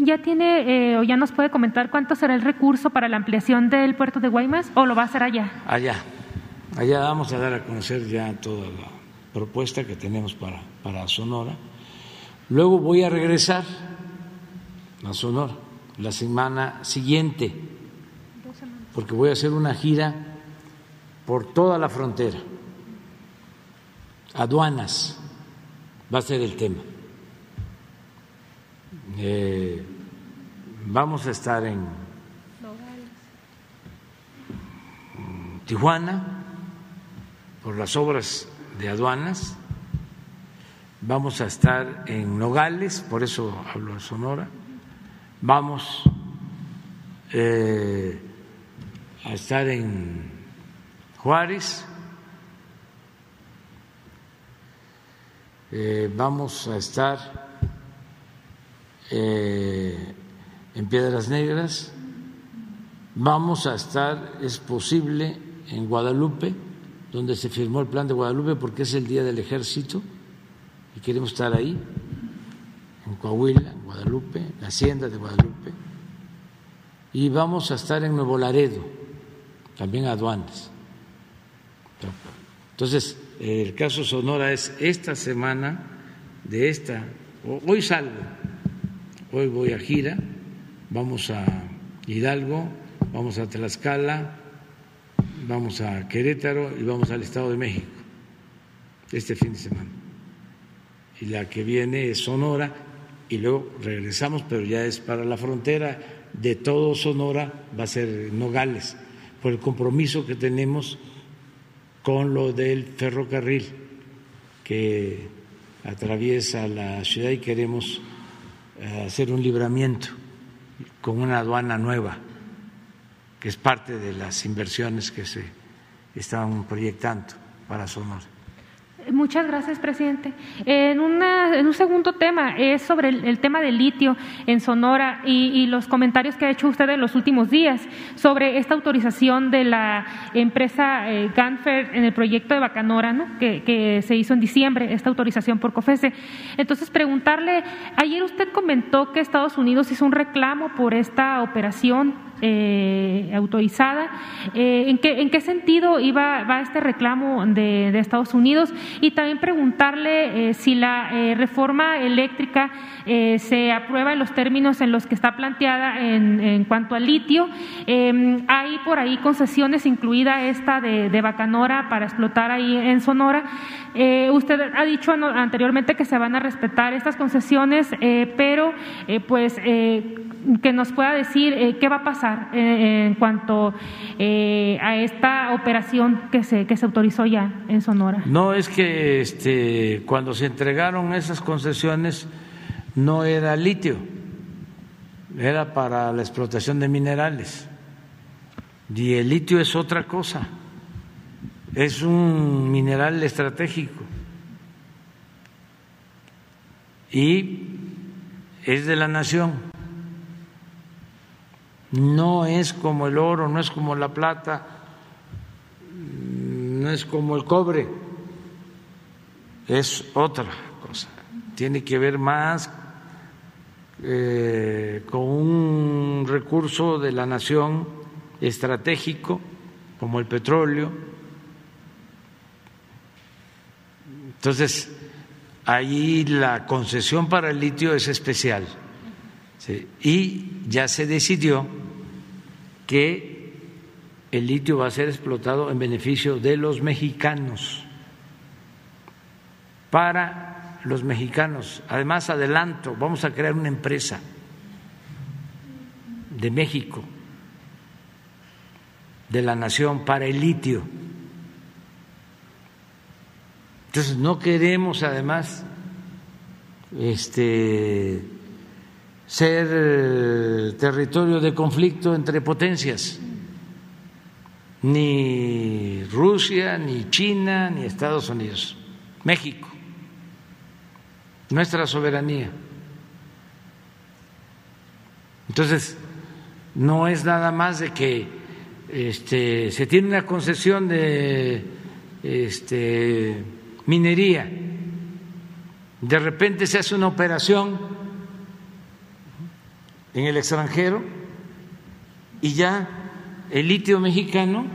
¿Ya tiene eh, o ya nos puede comentar cuánto será el recurso para la ampliación del puerto de Guaymas o lo va a hacer allá? Allá, allá vamos a dar a conocer ya toda la propuesta que tenemos para, para Sonora. Luego voy a regresar a Sonora la semana siguiente, porque voy a hacer una gira por toda la frontera. Aduanas va a ser el tema. Eh, vamos a estar en Tijuana por las obras de aduanas, vamos a estar en Nogales, por eso hablo de Sonora, vamos eh, a estar en Juárez, eh, vamos a estar eh, en Piedras Negras, vamos a estar, es posible, en Guadalupe, donde se firmó el plan de Guadalupe porque es el Día del Ejército y queremos estar ahí, en Coahuila, en Guadalupe, la Hacienda de Guadalupe, y vamos a estar en Nuevo Laredo, también aduanas. Entonces, el caso Sonora es esta semana de esta, hoy salgo, hoy voy a gira, vamos a Hidalgo, vamos a Tlaxcala, vamos a Querétaro y vamos al Estado de México este fin de semana. Y la que viene es Sonora y luego regresamos, pero ya es para la frontera de todo Sonora, va a ser Nogales, por el compromiso que tenemos con lo del ferrocarril que atraviesa la ciudad y queremos hacer un libramiento con una aduana nueva, que es parte de las inversiones que se están proyectando para Sonora. Muchas gracias, presidente. En, en un segundo tema es sobre el, tema del litio en Sonora y, los comentarios que ha hecho usted en los últimos días sobre esta autorización de la empresa eh, Ganfer en el proyecto de Bacanora, ¿no? que, que, se hizo en diciembre, esta autorización por COFESE. Entonces, preguntarle, ayer usted comentó que Estados Unidos hizo un reclamo por esta operación eh, autorizada. Eh, ¿en, qué, ¿En qué sentido iba, va este reclamo de, Estados Unidos? Y también preguntarle eh, si la reforma eléctrica se aprueba en los términos en los que está planteada en, cuanto al litio. hay por ahí concesiones, incluida esta de, de Bacanora, para explotar ahí en Sonora. usted ha dicho anteriormente que se van a respetar estas concesiones, pero pues que nos pueda decir qué va a pasar eh, en cuanto eh, a esta operación que se, que se autorizó ya en Sonora? No, es que este, cuando se entregaron esas concesiones no era litio, era para la explotación de minerales. Y el litio es otra cosa, es un mineral estratégico y es de la nación no es como el oro, no es como la plata, no es como el cobre, es otra cosa. Tiene que ver más eh, con un recurso de la nación estratégico como el petróleo. Entonces, ahí la concesión para el litio es especial. Y ya se decidió que el litio va a ser explotado en beneficio de los mexicanos, para los mexicanos. Además, adelanto, vamos a crear una empresa de México, de la nación, para el litio. Entonces, no queremos, además, este ser eh, territorio de conflicto entre potencias, ni Rusia, ni China, ni Estados Unidos, México, nuestra soberanía. Entonces, no es nada más de que este, se tiene una concesión de este, minería, de repente se hace una operación en el extranjero y ya el litio mexicano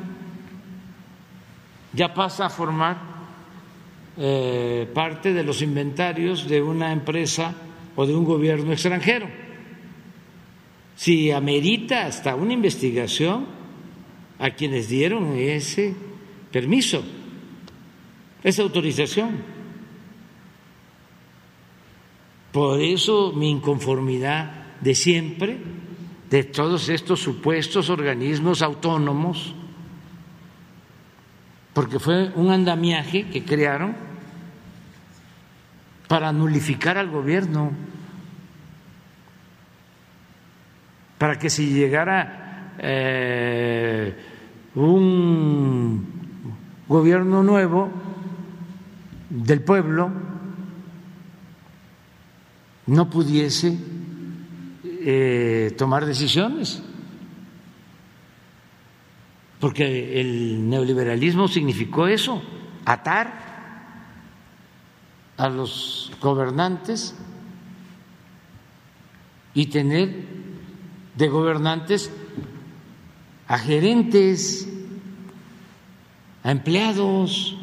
ya pasa a formar eh, parte de los inventarios de una empresa o de un gobierno extranjero. Si amerita hasta una investigación a quienes dieron ese permiso, esa autorización. Por eso mi inconformidad de siempre de todos estos supuestos organismos autónomos, porque fue un andamiaje que crearon para nulificar al gobierno, para que si llegara eh, un gobierno nuevo del pueblo, no pudiese eh, tomar decisiones, porque el neoliberalismo significó eso, atar a los gobernantes y tener de gobernantes a gerentes, a empleados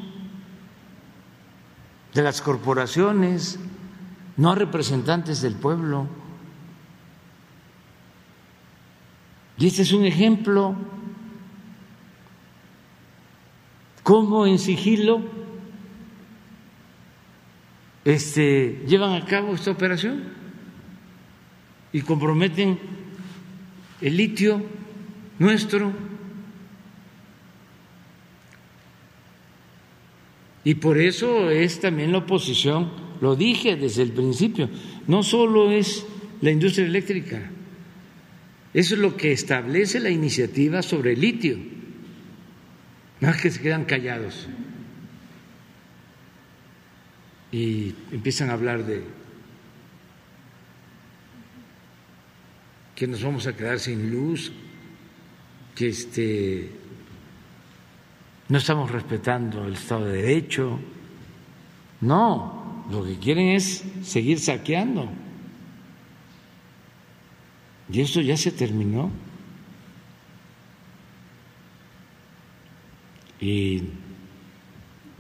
de las corporaciones, no a representantes del pueblo. Y este es un ejemplo. ¿Cómo en sigilo este, llevan a cabo esta operación? Y comprometen el litio nuestro. Y por eso es también la oposición, lo dije desde el principio, no solo es la industria eléctrica, eso es lo que establece la iniciativa sobre el litio. Es que se quedan callados. y empiezan a hablar de que nos vamos a quedar sin luz, que este no estamos respetando el Estado de Derecho. No, lo que quieren es seguir saqueando. Y eso ya se terminó. Y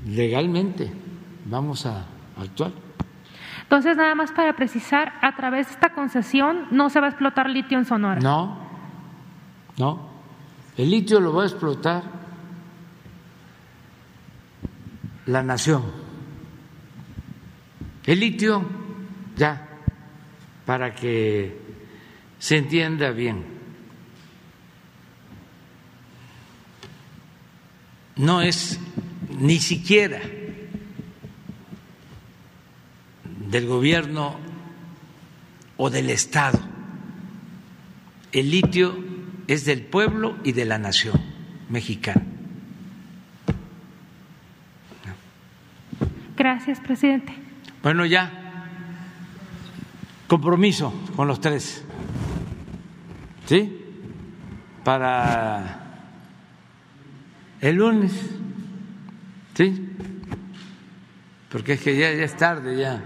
legalmente vamos a actuar. Entonces, nada más para precisar, a través de esta concesión no se va a explotar litio en Sonora. No, no. El litio lo va a explotar la nación. El litio, ya, para que se entienda bien, no es ni siquiera del gobierno o del Estado. El litio es del pueblo y de la nación mexicana. Gracias, presidente. Bueno, ya. Compromiso con los tres. ¿Sí? Para el lunes. ¿Sí? Porque es que ya, ya es tarde ya.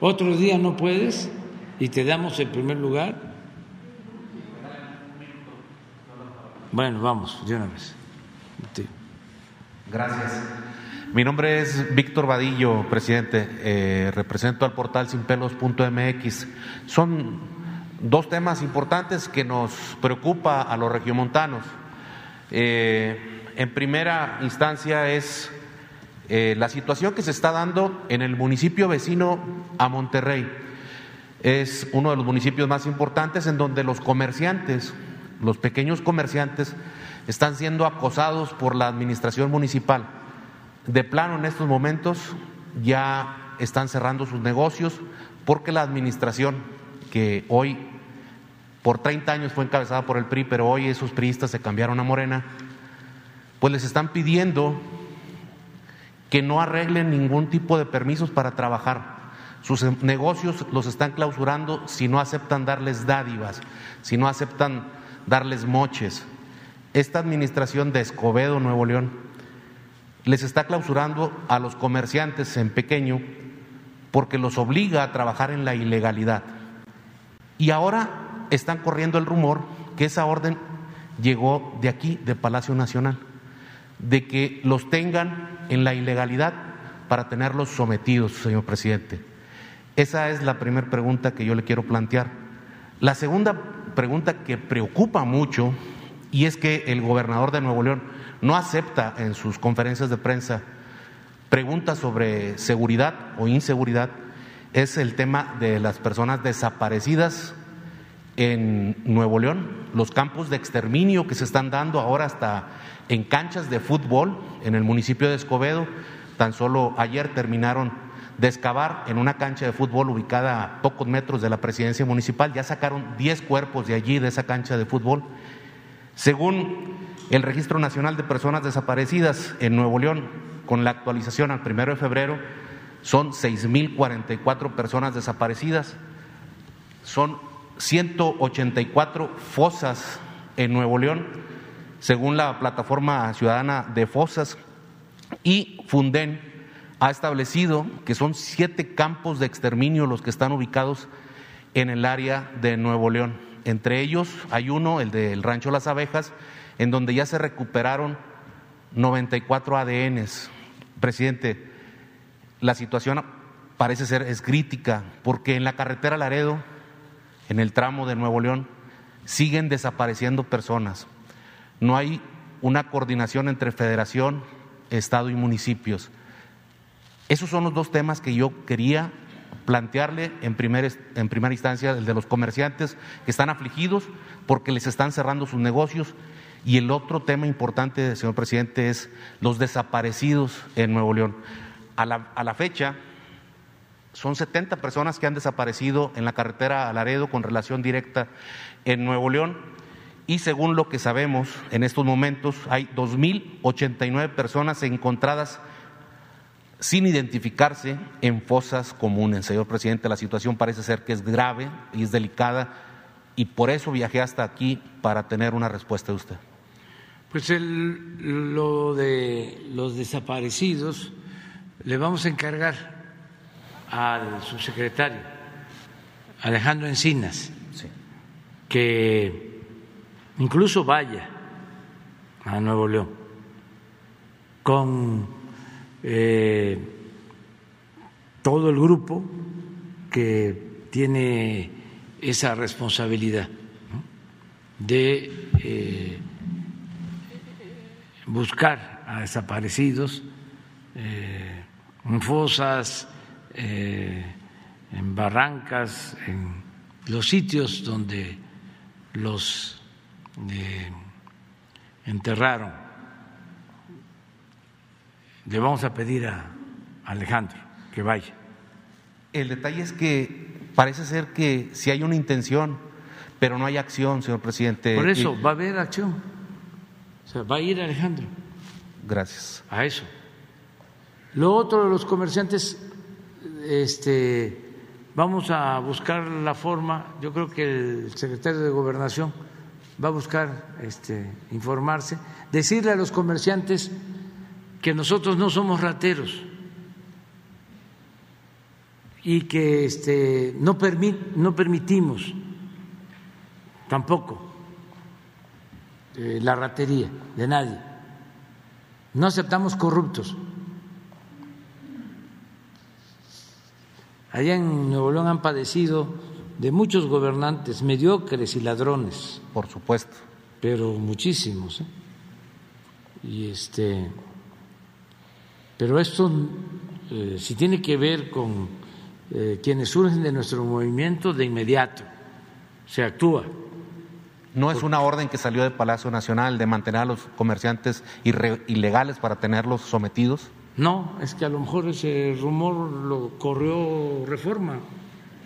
Otro día no puedes y te damos el primer lugar. Bueno, vamos, de una vez. Sí. Gracias. Mi nombre es Víctor Vadillo, presidente. Eh, represento al portal sinpelos.mx. Son dos temas importantes que nos preocupa a los regiomontanos. Eh, en primera instancia es eh, la situación que se está dando en el municipio vecino a Monterrey. Es uno de los municipios más importantes en donde los comerciantes, los pequeños comerciantes, están siendo acosados por la administración municipal. De plano, en estos momentos ya están cerrando sus negocios porque la administración, que hoy por 30 años fue encabezada por el PRI, pero hoy esos priistas se cambiaron a Morena, pues les están pidiendo que no arreglen ningún tipo de permisos para trabajar. Sus negocios los están clausurando si no aceptan darles dádivas, si no aceptan darles moches. Esta administración de Escobedo, Nuevo León, les está clausurando a los comerciantes en pequeño porque los obliga a trabajar en la ilegalidad. Y ahora están corriendo el rumor que esa orden llegó de aquí, de Palacio Nacional, de que los tengan en la ilegalidad para tenerlos sometidos, señor presidente. Esa es la primera pregunta que yo le quiero plantear. La segunda pregunta que preocupa mucho y es que el gobernador de Nuevo León no acepta en sus conferencias de prensa preguntas sobre seguridad o inseguridad es el tema de las personas desaparecidas en Nuevo León, los campos de exterminio que se están dando ahora hasta en canchas de fútbol en el municipio de Escobedo. Tan solo ayer terminaron de excavar en una cancha de fútbol ubicada a pocos metros de la presidencia municipal. Ya sacaron 10 cuerpos de allí, de esa cancha de fútbol. Según el Registro Nacional de Personas Desaparecidas en Nuevo León, con la actualización al primero de febrero, son 6.044 personas desaparecidas. Son 184 fosas en Nuevo León según la plataforma ciudadana de fosas, y Funden ha establecido que son siete campos de exterminio los que están ubicados en el área de Nuevo León. Entre ellos hay uno, el del Rancho Las Abejas, en donde ya se recuperaron 94 ADNs. Presidente, la situación parece ser es crítica porque en la carretera Laredo, en el tramo de Nuevo León, siguen desapareciendo personas no hay una coordinación entre federación, Estado y municipios. Esos son los dos temas que yo quería plantearle en, en primera instancia, el de los comerciantes que están afligidos porque les están cerrando sus negocios. Y el otro tema importante, señor presidente, es los desaparecidos en Nuevo León. A la, fecha, son 70 personas que han desaparecido en la carretera a Laredo con relación directa en Nuevo León y según lo que sabemos en estos momentos hay 2.089 personas encontradas sin identificarse en fosas comunes. Señor presidente, la situación parece ser que es grave y es delicada y por eso viajé hasta aquí para tener una respuesta de usted. Pues el, lo de los desaparecidos le vamos a encargar al subsecretario Alejandro Encinas que incluso vaya a Nuevo León con eh, todo el grupo que tiene esa responsabilidad de eh, buscar a desaparecidos eh, en fosas, en barrancas, en los sitios donde los enterraron. Le vamos a pedir a Alejandro que vaya. El detalle es que parece ser que si hay una intención, pero no hay acción, señor presidente. Por eso, va a haber acción. O sea, va a ir Alejandro. Gracias. A eso. Lo otro de los comerciantes, este, vamos a buscar la forma, yo creo que el secretario de Gobernación va a buscar este, informarse, decirle a los comerciantes que nosotros no somos rateros y que este, no, no permitimos tampoco eh, la ratería de nadie. No aceptamos corruptos. Allá en Nuevo León han padecido de muchos gobernantes mediocres y ladrones. Por supuesto. Pero muchísimos. ¿eh? Y este, pero esto eh, si tiene que ver con eh, quienes surgen de nuestro movimiento de inmediato, se actúa. No es una orden que salió de Palacio Nacional de mantener a los comerciantes ilegales para tenerlos sometidos. No, es que a lo mejor ese rumor lo corrió Reforma.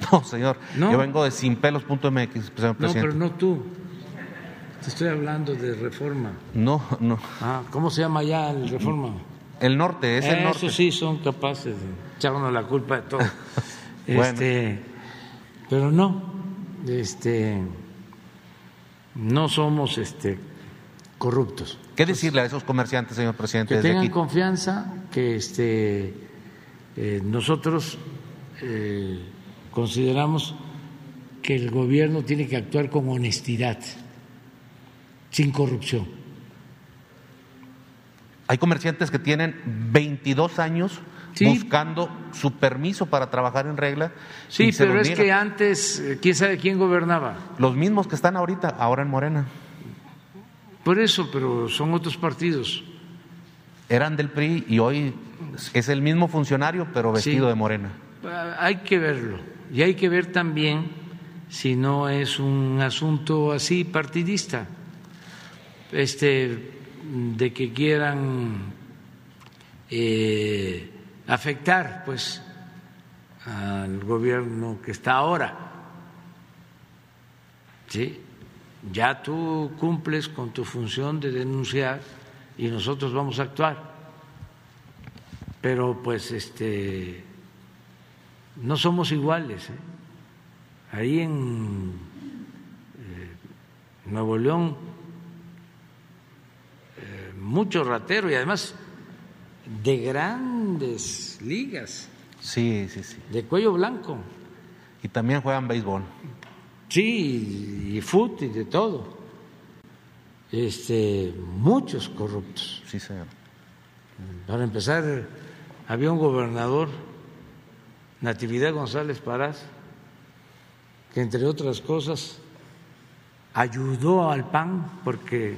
*laughs* No, señor. Yo vengo de sinpelos.mx, señor presidente. No, pero no tú. Te estoy hablando de Reforma. No, no. Ah, ¿cómo se llama ya el Reforma? El norte, es el norte. Eso sí son capaces de echarnos la culpa de todo. *laughs* este, pero no, este, no somos este corruptos. ¿Qué decirle a esos comerciantes, señor presidente? Que tengan confianza, que este, eh, nosotros eh, consideramos que el gobierno tiene que actuar con honestidad, sin corrupción. Hay comerciantes que tienen 22 años buscando su permiso para trabajar en regla. Sí, pero es que antes, eh, ¿quién sabe quién gobernaba? Los mismos que están ahorita, ahora en Morena. Por eso, pero son otros partidos. Eran del PRI y hoy es el mismo funcionario, pero vestido de morena. Ah, hay que verlo. Y hay que ver también si no es un asunto así partidista, este, de que quieran eh, afectar, pues, al gobierno que está ahora. ¿Sí? ya tú cumples con tu función de denunciar y nosotros vamos a actuar. Pero pues este no somos iguales. ¿eh? Ahí en eh, Nuevo León eh, mucho ratero y además de grandes ligas. Sí, sí, sí. De cuello blanco. Y también juegan béisbol. Sí, y fútbol y de todo. Este, muchos corruptos. Sí, señor. Para empezar, había un gobernador, Natividad González Parás, que entre otras cosas ayudó al PAN porque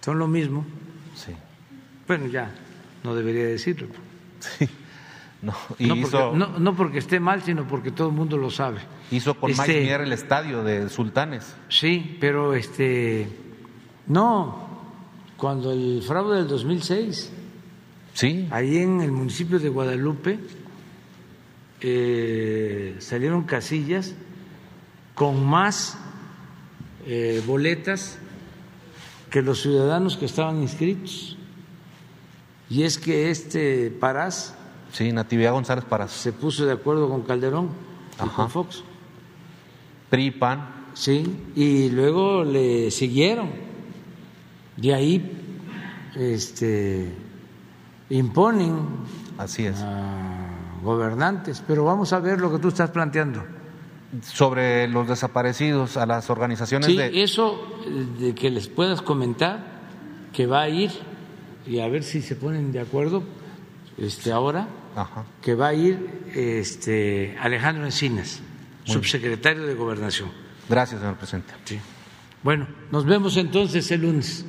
son lo mismo. Sí. Bueno, ya no debería decirlo. Sí. No, no, porque, esté mal, sino porque todo el mundo lo sabe. Hizo con este, Mike el estadio de Sultanes. Sí, pero este no, cuando el fraude del 2006, sí. ahí en el municipio de Guadalupe eh, salieron casillas con más eh, boletas que los ciudadanos que estaban inscritos. Y es que este Parás Sí, Natividad González Parás. se puso de acuerdo con Calderón y Ajá. con Fox. PRI, PAN. Sí, y luego le siguieron. De ahí este, imponen Así es. a gobernantes. Pero vamos a ver lo que tú estás planteando. Sobre los desaparecidos, a las organizaciones Sí, de. eso de que les puedas comentar que va a ir y a ver si se ponen de acuerdo este ahora Ajá. que va a ir este Alejandro Encinas, Muy subsecretario de Gobernación. Gracias, señor presidente. Sí. Bueno, nos vemos entonces el lunes.